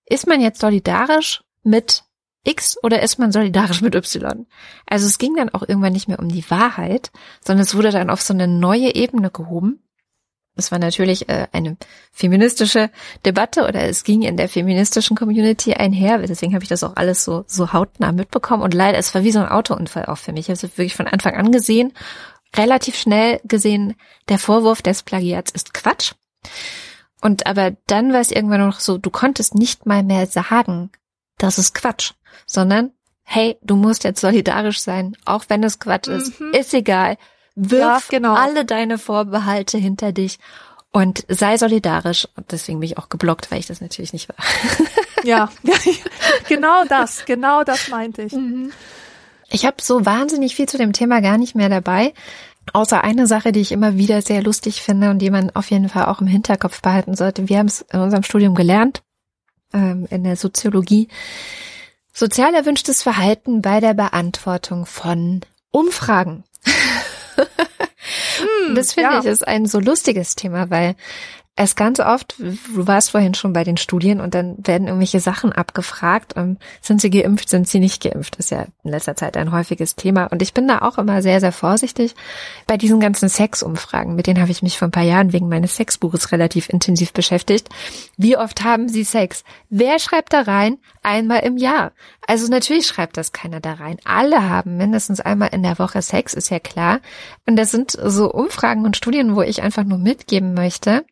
ist man jetzt solidarisch mit X oder ist man solidarisch mit Y? Also es ging dann auch irgendwann nicht mehr um die Wahrheit, sondern es wurde dann auf so eine neue Ebene gehoben. Es war natürlich äh, eine feministische Debatte oder es ging in der feministischen Community einher. Deswegen habe ich das auch alles so, so hautnah mitbekommen. Und leider, es war wie so ein Autounfall auch für mich. Ich habe es wirklich von Anfang an gesehen, relativ schnell gesehen, der Vorwurf des Plagiats ist Quatsch. Und aber dann war es irgendwann noch so, du konntest nicht mal mehr sagen, das ist Quatsch, sondern hey, du musst jetzt solidarisch sein, auch wenn es Quatsch ist, mhm. ist egal. Wirf ja, genau. alle deine Vorbehalte hinter dich und sei solidarisch. Und deswegen bin ich auch geblockt, weil ich das natürlich nicht war. ja, genau das, genau das meinte ich. Mhm. Ich habe so wahnsinnig viel zu dem Thema gar nicht mehr dabei. Außer eine Sache, die ich immer wieder sehr lustig finde und die man auf jeden Fall auch im Hinterkopf behalten sollte. Wir haben es in unserem Studium gelernt, ähm, in der Soziologie. Sozial erwünschtes Verhalten bei der Beantwortung von Umfragen. hm, das finde ja. ich ist ein so lustiges Thema, weil es ganz oft, du warst vorhin schon bei den Studien und dann werden irgendwelche Sachen abgefragt. Sind sie geimpft, sind sie nicht geimpft? Das ist ja in letzter Zeit ein häufiges Thema. Und ich bin da auch immer sehr, sehr vorsichtig bei diesen ganzen Sexumfragen. Mit denen habe ich mich vor ein paar Jahren wegen meines Sexbuches relativ intensiv beschäftigt. Wie oft haben sie Sex? Wer schreibt da rein? Einmal im Jahr. Also natürlich schreibt das keiner da rein. Alle haben mindestens einmal in der Woche Sex, ist ja klar. Und das sind so Umfragen und Studien, wo ich einfach nur mitgeben möchte,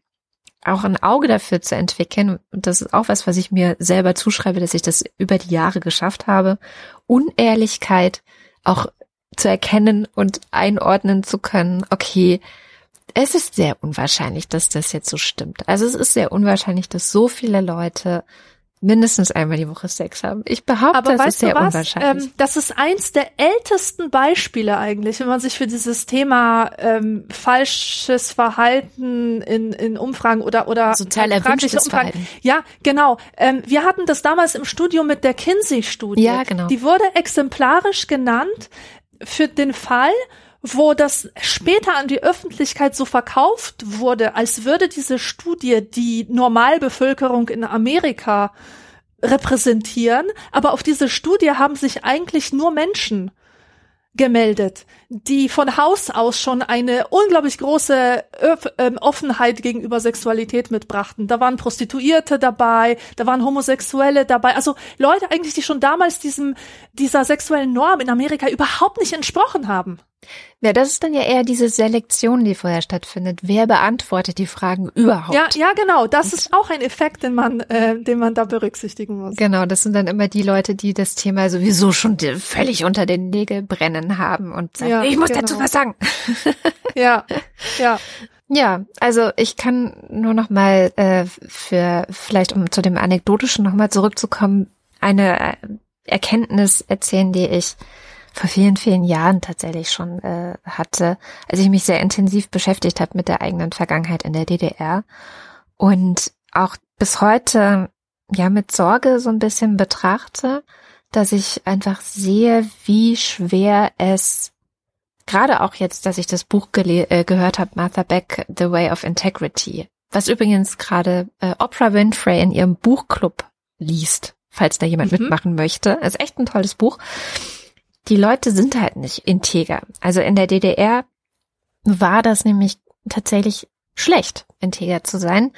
auch ein Auge dafür zu entwickeln, und das ist auch was, was ich mir selber zuschreibe, dass ich das über die Jahre geschafft habe, Unehrlichkeit auch zu erkennen und einordnen zu können, okay, es ist sehr unwahrscheinlich, dass das jetzt so stimmt. Also es ist sehr unwahrscheinlich, dass so viele Leute mindestens einmal die Woche Sex haben. Ich behaupte, Aber das ist sehr was? unwahrscheinlich. Ähm, das ist eins der ältesten Beispiele eigentlich, wenn man sich für dieses Thema ähm, falsches Verhalten in, in Umfragen oder oder sozial erwünschtes Umfragen. Verhalten. Ja, genau. Ähm, wir hatten das damals im Studio mit der Kinsey-Studie. Ja, genau. Die wurde exemplarisch genannt für den Fall, wo das später an die Öffentlichkeit so verkauft wurde, als würde diese Studie die Normalbevölkerung in Amerika repräsentieren, aber auf diese Studie haben sich eigentlich nur Menschen gemeldet, die von Haus aus schon eine unglaublich große ähm, Offenheit gegenüber Sexualität mitbrachten. Da waren Prostituierte dabei, da waren Homosexuelle dabei, also Leute eigentlich, die schon damals diesem dieser sexuellen Norm in Amerika überhaupt nicht entsprochen haben. Ja, das ist dann ja eher diese Selektion, die vorher stattfindet. Wer beantwortet die Fragen überhaupt? Ja, ja, genau. Das ist auch ein Effekt, den man, äh, den man da berücksichtigen muss. Genau, das sind dann immer die Leute, die das Thema sowieso schon völlig unter den Nägeln brennen haben und sagen, ja, ich muss genau. dazu was sagen. ja, ja. Ja, also ich kann nur noch mal äh, für vielleicht um zu dem anekdotischen noch mal zurückzukommen, eine äh, Erkenntnis erzählen, die ich vor vielen, vielen Jahren tatsächlich schon äh, hatte, als ich mich sehr intensiv beschäftigt habe mit der eigenen Vergangenheit in der DDR und auch bis heute ja mit Sorge so ein bisschen betrachte, dass ich einfach sehe, wie schwer es gerade auch jetzt, dass ich das Buch äh, gehört habe, Martha Beck, The Way of Integrity, was übrigens gerade äh, Oprah Winfrey in ihrem Buchclub liest, falls da jemand mhm. mitmachen möchte. Ist echt ein tolles Buch. Die Leute sind halt nicht integer. Also in der DDR war das nämlich tatsächlich schlecht, integer zu sein,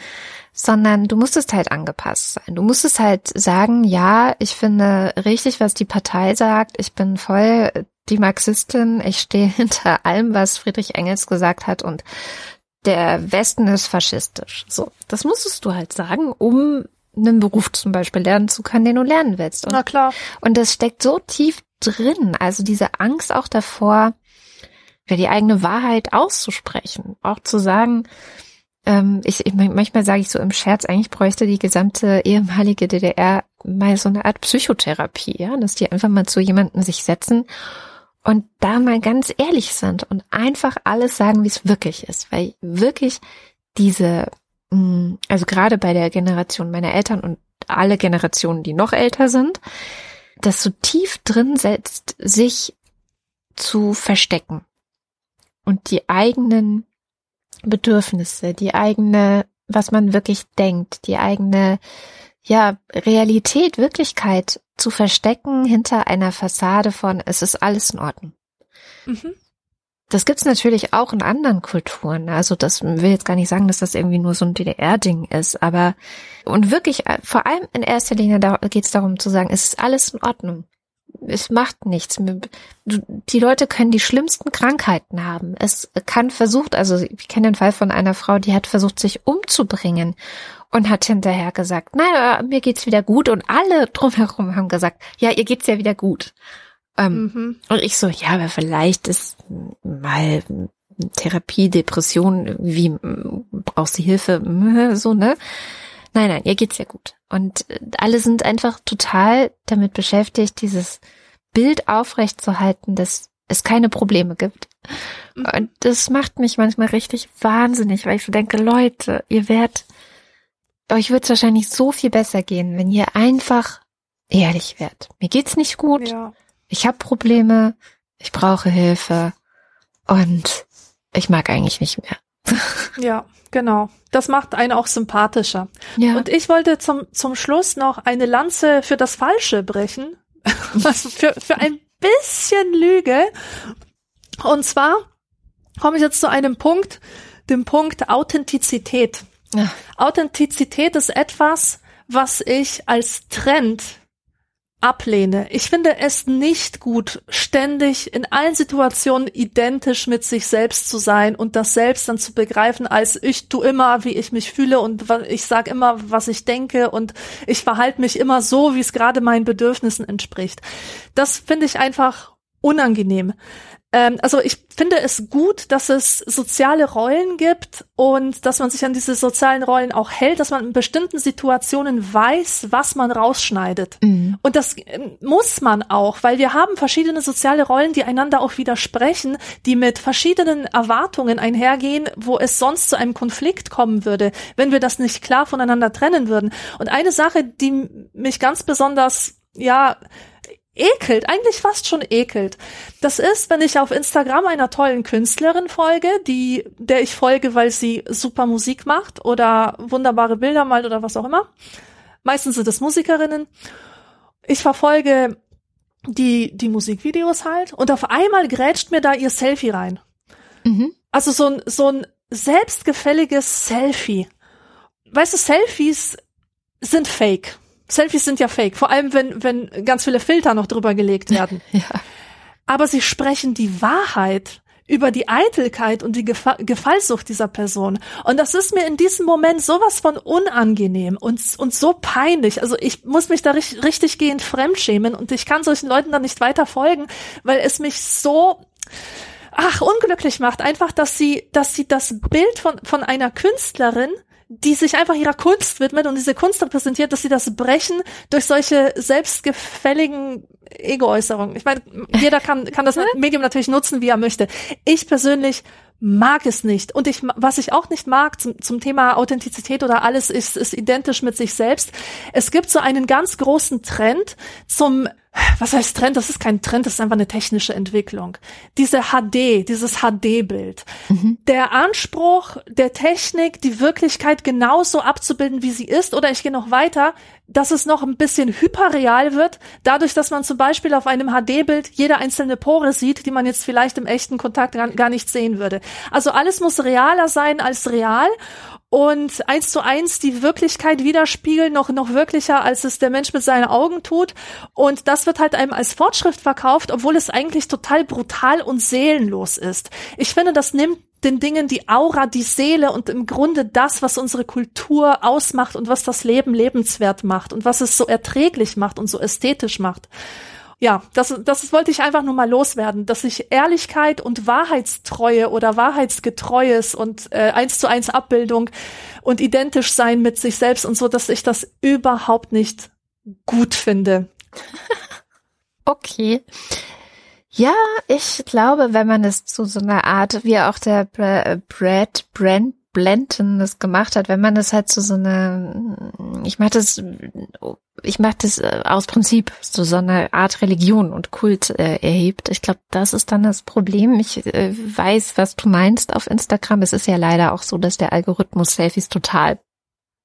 sondern du musstest halt angepasst sein. Du musstest halt sagen, ja, ich finde richtig, was die Partei sagt. Ich bin voll die Marxistin. Ich stehe hinter allem, was Friedrich Engels gesagt hat und der Westen ist faschistisch. So, das musstest du halt sagen, um einen Beruf zum Beispiel lernen zu können, den du lernen willst. Und, Na klar. Und das steckt so tief drin. Also diese Angst auch davor, für die eigene Wahrheit auszusprechen, auch zu sagen, ähm, ich, ich manchmal sage ich so im Scherz, eigentlich bräuchte die gesamte ehemalige DDR mal so eine Art Psychotherapie, ja, dass die einfach mal zu jemandem sich setzen und da mal ganz ehrlich sind und einfach alles sagen, wie es wirklich ist, weil wirklich diese, also gerade bei der Generation meiner Eltern und alle Generationen, die noch älter sind, das so tief drin setzt, sich zu verstecken und die eigenen Bedürfnisse, die eigene, was man wirklich denkt, die eigene, ja, Realität, Wirklichkeit zu verstecken hinter einer Fassade von, es ist alles in Ordnung. Mhm. Das gibt's natürlich auch in anderen Kulturen. Also das will jetzt gar nicht sagen, dass das irgendwie nur so ein DDR-Ding ist, aber und wirklich äh, vor allem in erster Linie da geht es darum zu sagen, es ist alles in Ordnung es macht nichts. Die Leute können die schlimmsten Krankheiten haben. Es kann versucht, also ich kenne den Fall von einer Frau, die hat versucht, sich umzubringen und hat hinterher gesagt, naja, mir geht's wieder gut und alle drumherum haben gesagt, ja, ihr geht's ja wieder gut. Ähm, mhm. Und ich so, ja, aber vielleicht ist mal Therapie, Depression, wie brauchst du Hilfe, so, ne? Nein, nein, ihr geht's ja gut. Und alle sind einfach total damit beschäftigt, dieses Bild aufrechtzuerhalten, dass es keine Probleme gibt. Mhm. Und das macht mich manchmal richtig wahnsinnig, weil ich so denke, Leute, ihr werdet, euch wird's wahrscheinlich so viel besser gehen, wenn ihr einfach ehrlich werdet. Mir geht's nicht gut. Ja. Ich habe Probleme. Ich brauche Hilfe. Und ich mag eigentlich nicht mehr. Ja, genau. Das macht einen auch sympathischer. Ja. Und ich wollte zum, zum Schluss noch eine Lanze für das Falsche brechen. also für, für ein bisschen Lüge. Und zwar komme ich jetzt zu einem Punkt, dem Punkt Authentizität. Ja. Authentizität ist etwas, was ich als Trend ablehne. Ich finde es nicht gut, ständig in allen Situationen identisch mit sich selbst zu sein und das selbst dann zu begreifen, als ich tu immer, wie ich mich fühle und ich sag immer, was ich denke und ich verhalte mich immer so, wie es gerade meinen Bedürfnissen entspricht. Das finde ich einfach unangenehm. Ähm, also ich finde es gut, dass es soziale Rollen gibt und dass man sich an diese sozialen Rollen auch hält, dass man in bestimmten Situationen weiß, was man rausschneidet. Mhm. Und das ähm, muss man auch, weil wir haben verschiedene soziale Rollen, die einander auch widersprechen, die mit verschiedenen Erwartungen einhergehen, wo es sonst zu einem Konflikt kommen würde, wenn wir das nicht klar voneinander trennen würden. Und eine Sache, die mich ganz besonders ja ekelt, eigentlich fast schon ekelt. Das ist, wenn ich auf Instagram einer tollen Künstlerin folge, die, der ich folge, weil sie super Musik macht oder wunderbare Bilder malt oder was auch immer. Meistens sind es Musikerinnen. Ich verfolge die, die Musikvideos halt und auf einmal grätscht mir da ihr Selfie rein. Mhm. Also so ein, so ein selbstgefälliges Selfie. Weißt du, Selfies sind fake. Selfies sind ja fake, vor allem wenn, wenn ganz viele Filter noch drüber gelegt werden. ja. Aber sie sprechen die Wahrheit über die Eitelkeit und die Gefa Gefallsucht dieser Person. Und das ist mir in diesem Moment sowas von unangenehm und, und so peinlich. Also ich muss mich da richtig, richtig gehend fremdschämen und ich kann solchen Leuten dann nicht weiter folgen, weil es mich so ach, unglücklich macht. Einfach, dass sie, dass sie das Bild von, von einer Künstlerin die sich einfach ihrer Kunst widmet und diese Kunst repräsentiert, dass sie das brechen durch solche selbstgefälligen Ego-Äußerungen. Ich meine, jeder kann, kann das Medium natürlich nutzen, wie er möchte. Ich persönlich mag es nicht. Und ich, was ich auch nicht mag zum, zum Thema Authentizität oder alles ist, ist identisch mit sich selbst. Es gibt so einen ganz großen Trend zum was heißt Trend? Das ist kein Trend, das ist einfach eine technische Entwicklung. Diese HD, dieses HD-Bild. Mhm. Der Anspruch der Technik, die Wirklichkeit genauso abzubilden, wie sie ist, oder ich gehe noch weiter, dass es noch ein bisschen hyperreal wird, dadurch, dass man zum Beispiel auf einem HD-Bild jede einzelne Pore sieht, die man jetzt vielleicht im echten Kontakt gar nicht sehen würde. Also alles muss realer sein als real und eins zu eins die Wirklichkeit widerspiegeln, noch, noch wirklicher, als es der Mensch mit seinen Augen tut. Und das wird halt einem als Fortschritt verkauft, obwohl es eigentlich total brutal und seelenlos ist. Ich finde, das nimmt den Dingen die Aura, die Seele und im Grunde das, was unsere Kultur ausmacht und was das Leben lebenswert macht und was es so erträglich macht und so ästhetisch macht ja, das, das wollte ich einfach nur mal loswerden, dass sich Ehrlichkeit und Wahrheitstreue oder Wahrheitsgetreues und äh, eins zu eins Abbildung und identisch sein mit sich selbst und so, dass ich das überhaupt nicht gut finde. okay. Ja, ich glaube, wenn man es zu so einer Art, wie auch der Brad Brand Blenton das gemacht hat, wenn man das halt zu so einer, ich mach das, ich mach das äh, aus Prinzip zu so einer Art Religion und Kult äh, erhebt. Ich glaube, das ist dann das Problem. Ich äh, weiß, was du meinst auf Instagram. Es ist ja leider auch so, dass der Algorithmus Selfies total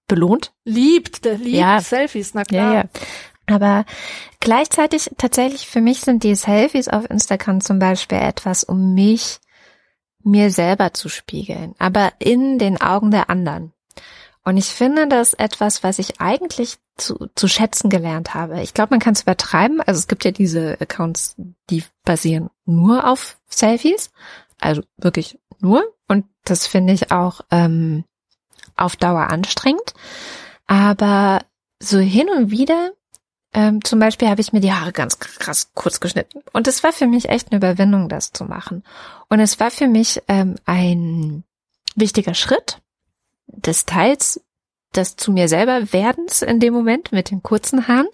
belohnt. Liebt, der liebt ja. Selfies, na klar. Ja, ja. Aber gleichzeitig tatsächlich für mich sind die Selfies auf Instagram zum Beispiel etwas, um mich mir selber zu spiegeln, aber in den Augen der anderen. Und ich finde das etwas, was ich eigentlich zu, zu schätzen gelernt habe. Ich glaube, man kann es übertreiben. Also es gibt ja diese Accounts, die basieren nur auf Selfies. Also wirklich nur. Und das finde ich auch ähm, auf Dauer anstrengend. Aber so hin und wieder ähm, zum Beispiel habe ich mir die Haare ganz krass kurz geschnitten. Und es war für mich echt eine Überwindung, das zu machen. Und es war für mich ähm, ein wichtiger Schritt des Teils des zu mir selber Werdens in dem Moment mit den kurzen Haaren,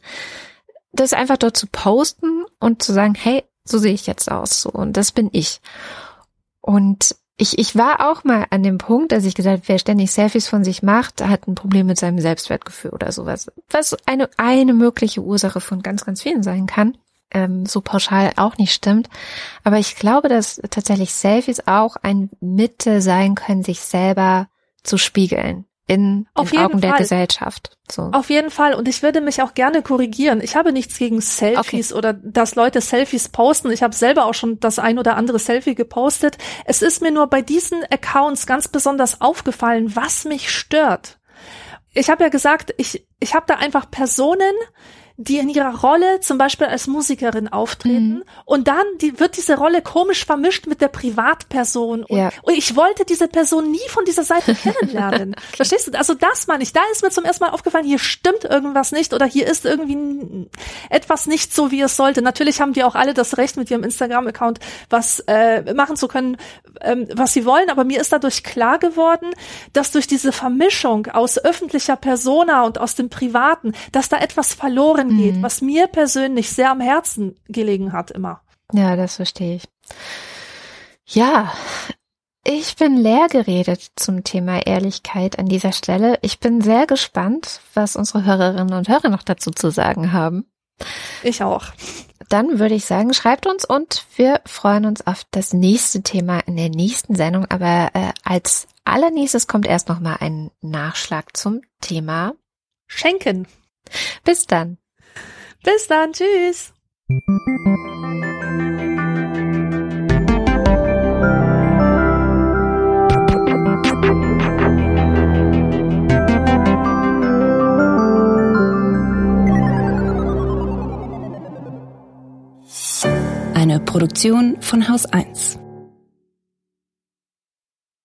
das einfach dort zu posten und zu sagen, hey, so sehe ich jetzt aus, so und das bin ich. Und ich, ich war auch mal an dem Punkt, dass ich gesagt wer ständig Selfies von sich macht, hat ein Problem mit seinem Selbstwertgefühl oder sowas. Was eine, eine mögliche Ursache von ganz, ganz vielen sein kann. Ähm, so pauschal auch nicht stimmt. Aber ich glaube, dass tatsächlich Selfies auch ein Mittel sein können, sich selber zu spiegeln in Auf den Augen Fall. der Gesellschaft. So. Auf jeden Fall. Und ich würde mich auch gerne korrigieren. Ich habe nichts gegen Selfies okay. oder dass Leute Selfies posten. Ich habe selber auch schon das ein oder andere Selfie gepostet. Es ist mir nur bei diesen Accounts ganz besonders aufgefallen, was mich stört. Ich habe ja gesagt, ich, ich habe da einfach Personen, die in ihrer Rolle zum Beispiel als Musikerin auftreten mhm. und dann die, wird diese Rolle komisch vermischt mit der Privatperson und, ja. und ich wollte diese Person nie von dieser Seite kennenlernen. Verstehst du? Also das meine ich. Da ist mir zum ersten Mal aufgefallen, hier stimmt irgendwas nicht oder hier ist irgendwie etwas nicht so, wie es sollte. Natürlich haben die auch alle das Recht, mit ihrem Instagram-Account was äh, machen zu können, ähm, was sie wollen, aber mir ist dadurch klar geworden, dass durch diese Vermischung aus öffentlicher Persona und aus dem Privaten, dass da etwas verloren angeht, mhm. was mir persönlich sehr am Herzen gelegen hat immer. Ja, das verstehe ich. Ja, ich bin leer geredet zum Thema Ehrlichkeit an dieser Stelle. Ich bin sehr gespannt, was unsere Hörerinnen und Hörer noch dazu zu sagen haben. Ich auch. Dann würde ich sagen, schreibt uns und wir freuen uns auf das nächste Thema in der nächsten Sendung. Aber äh, als allernächstes kommt erst noch mal ein Nachschlag zum Thema Schenken. Bis dann. Bis dann, tschüss. Eine Produktion von Haus 1.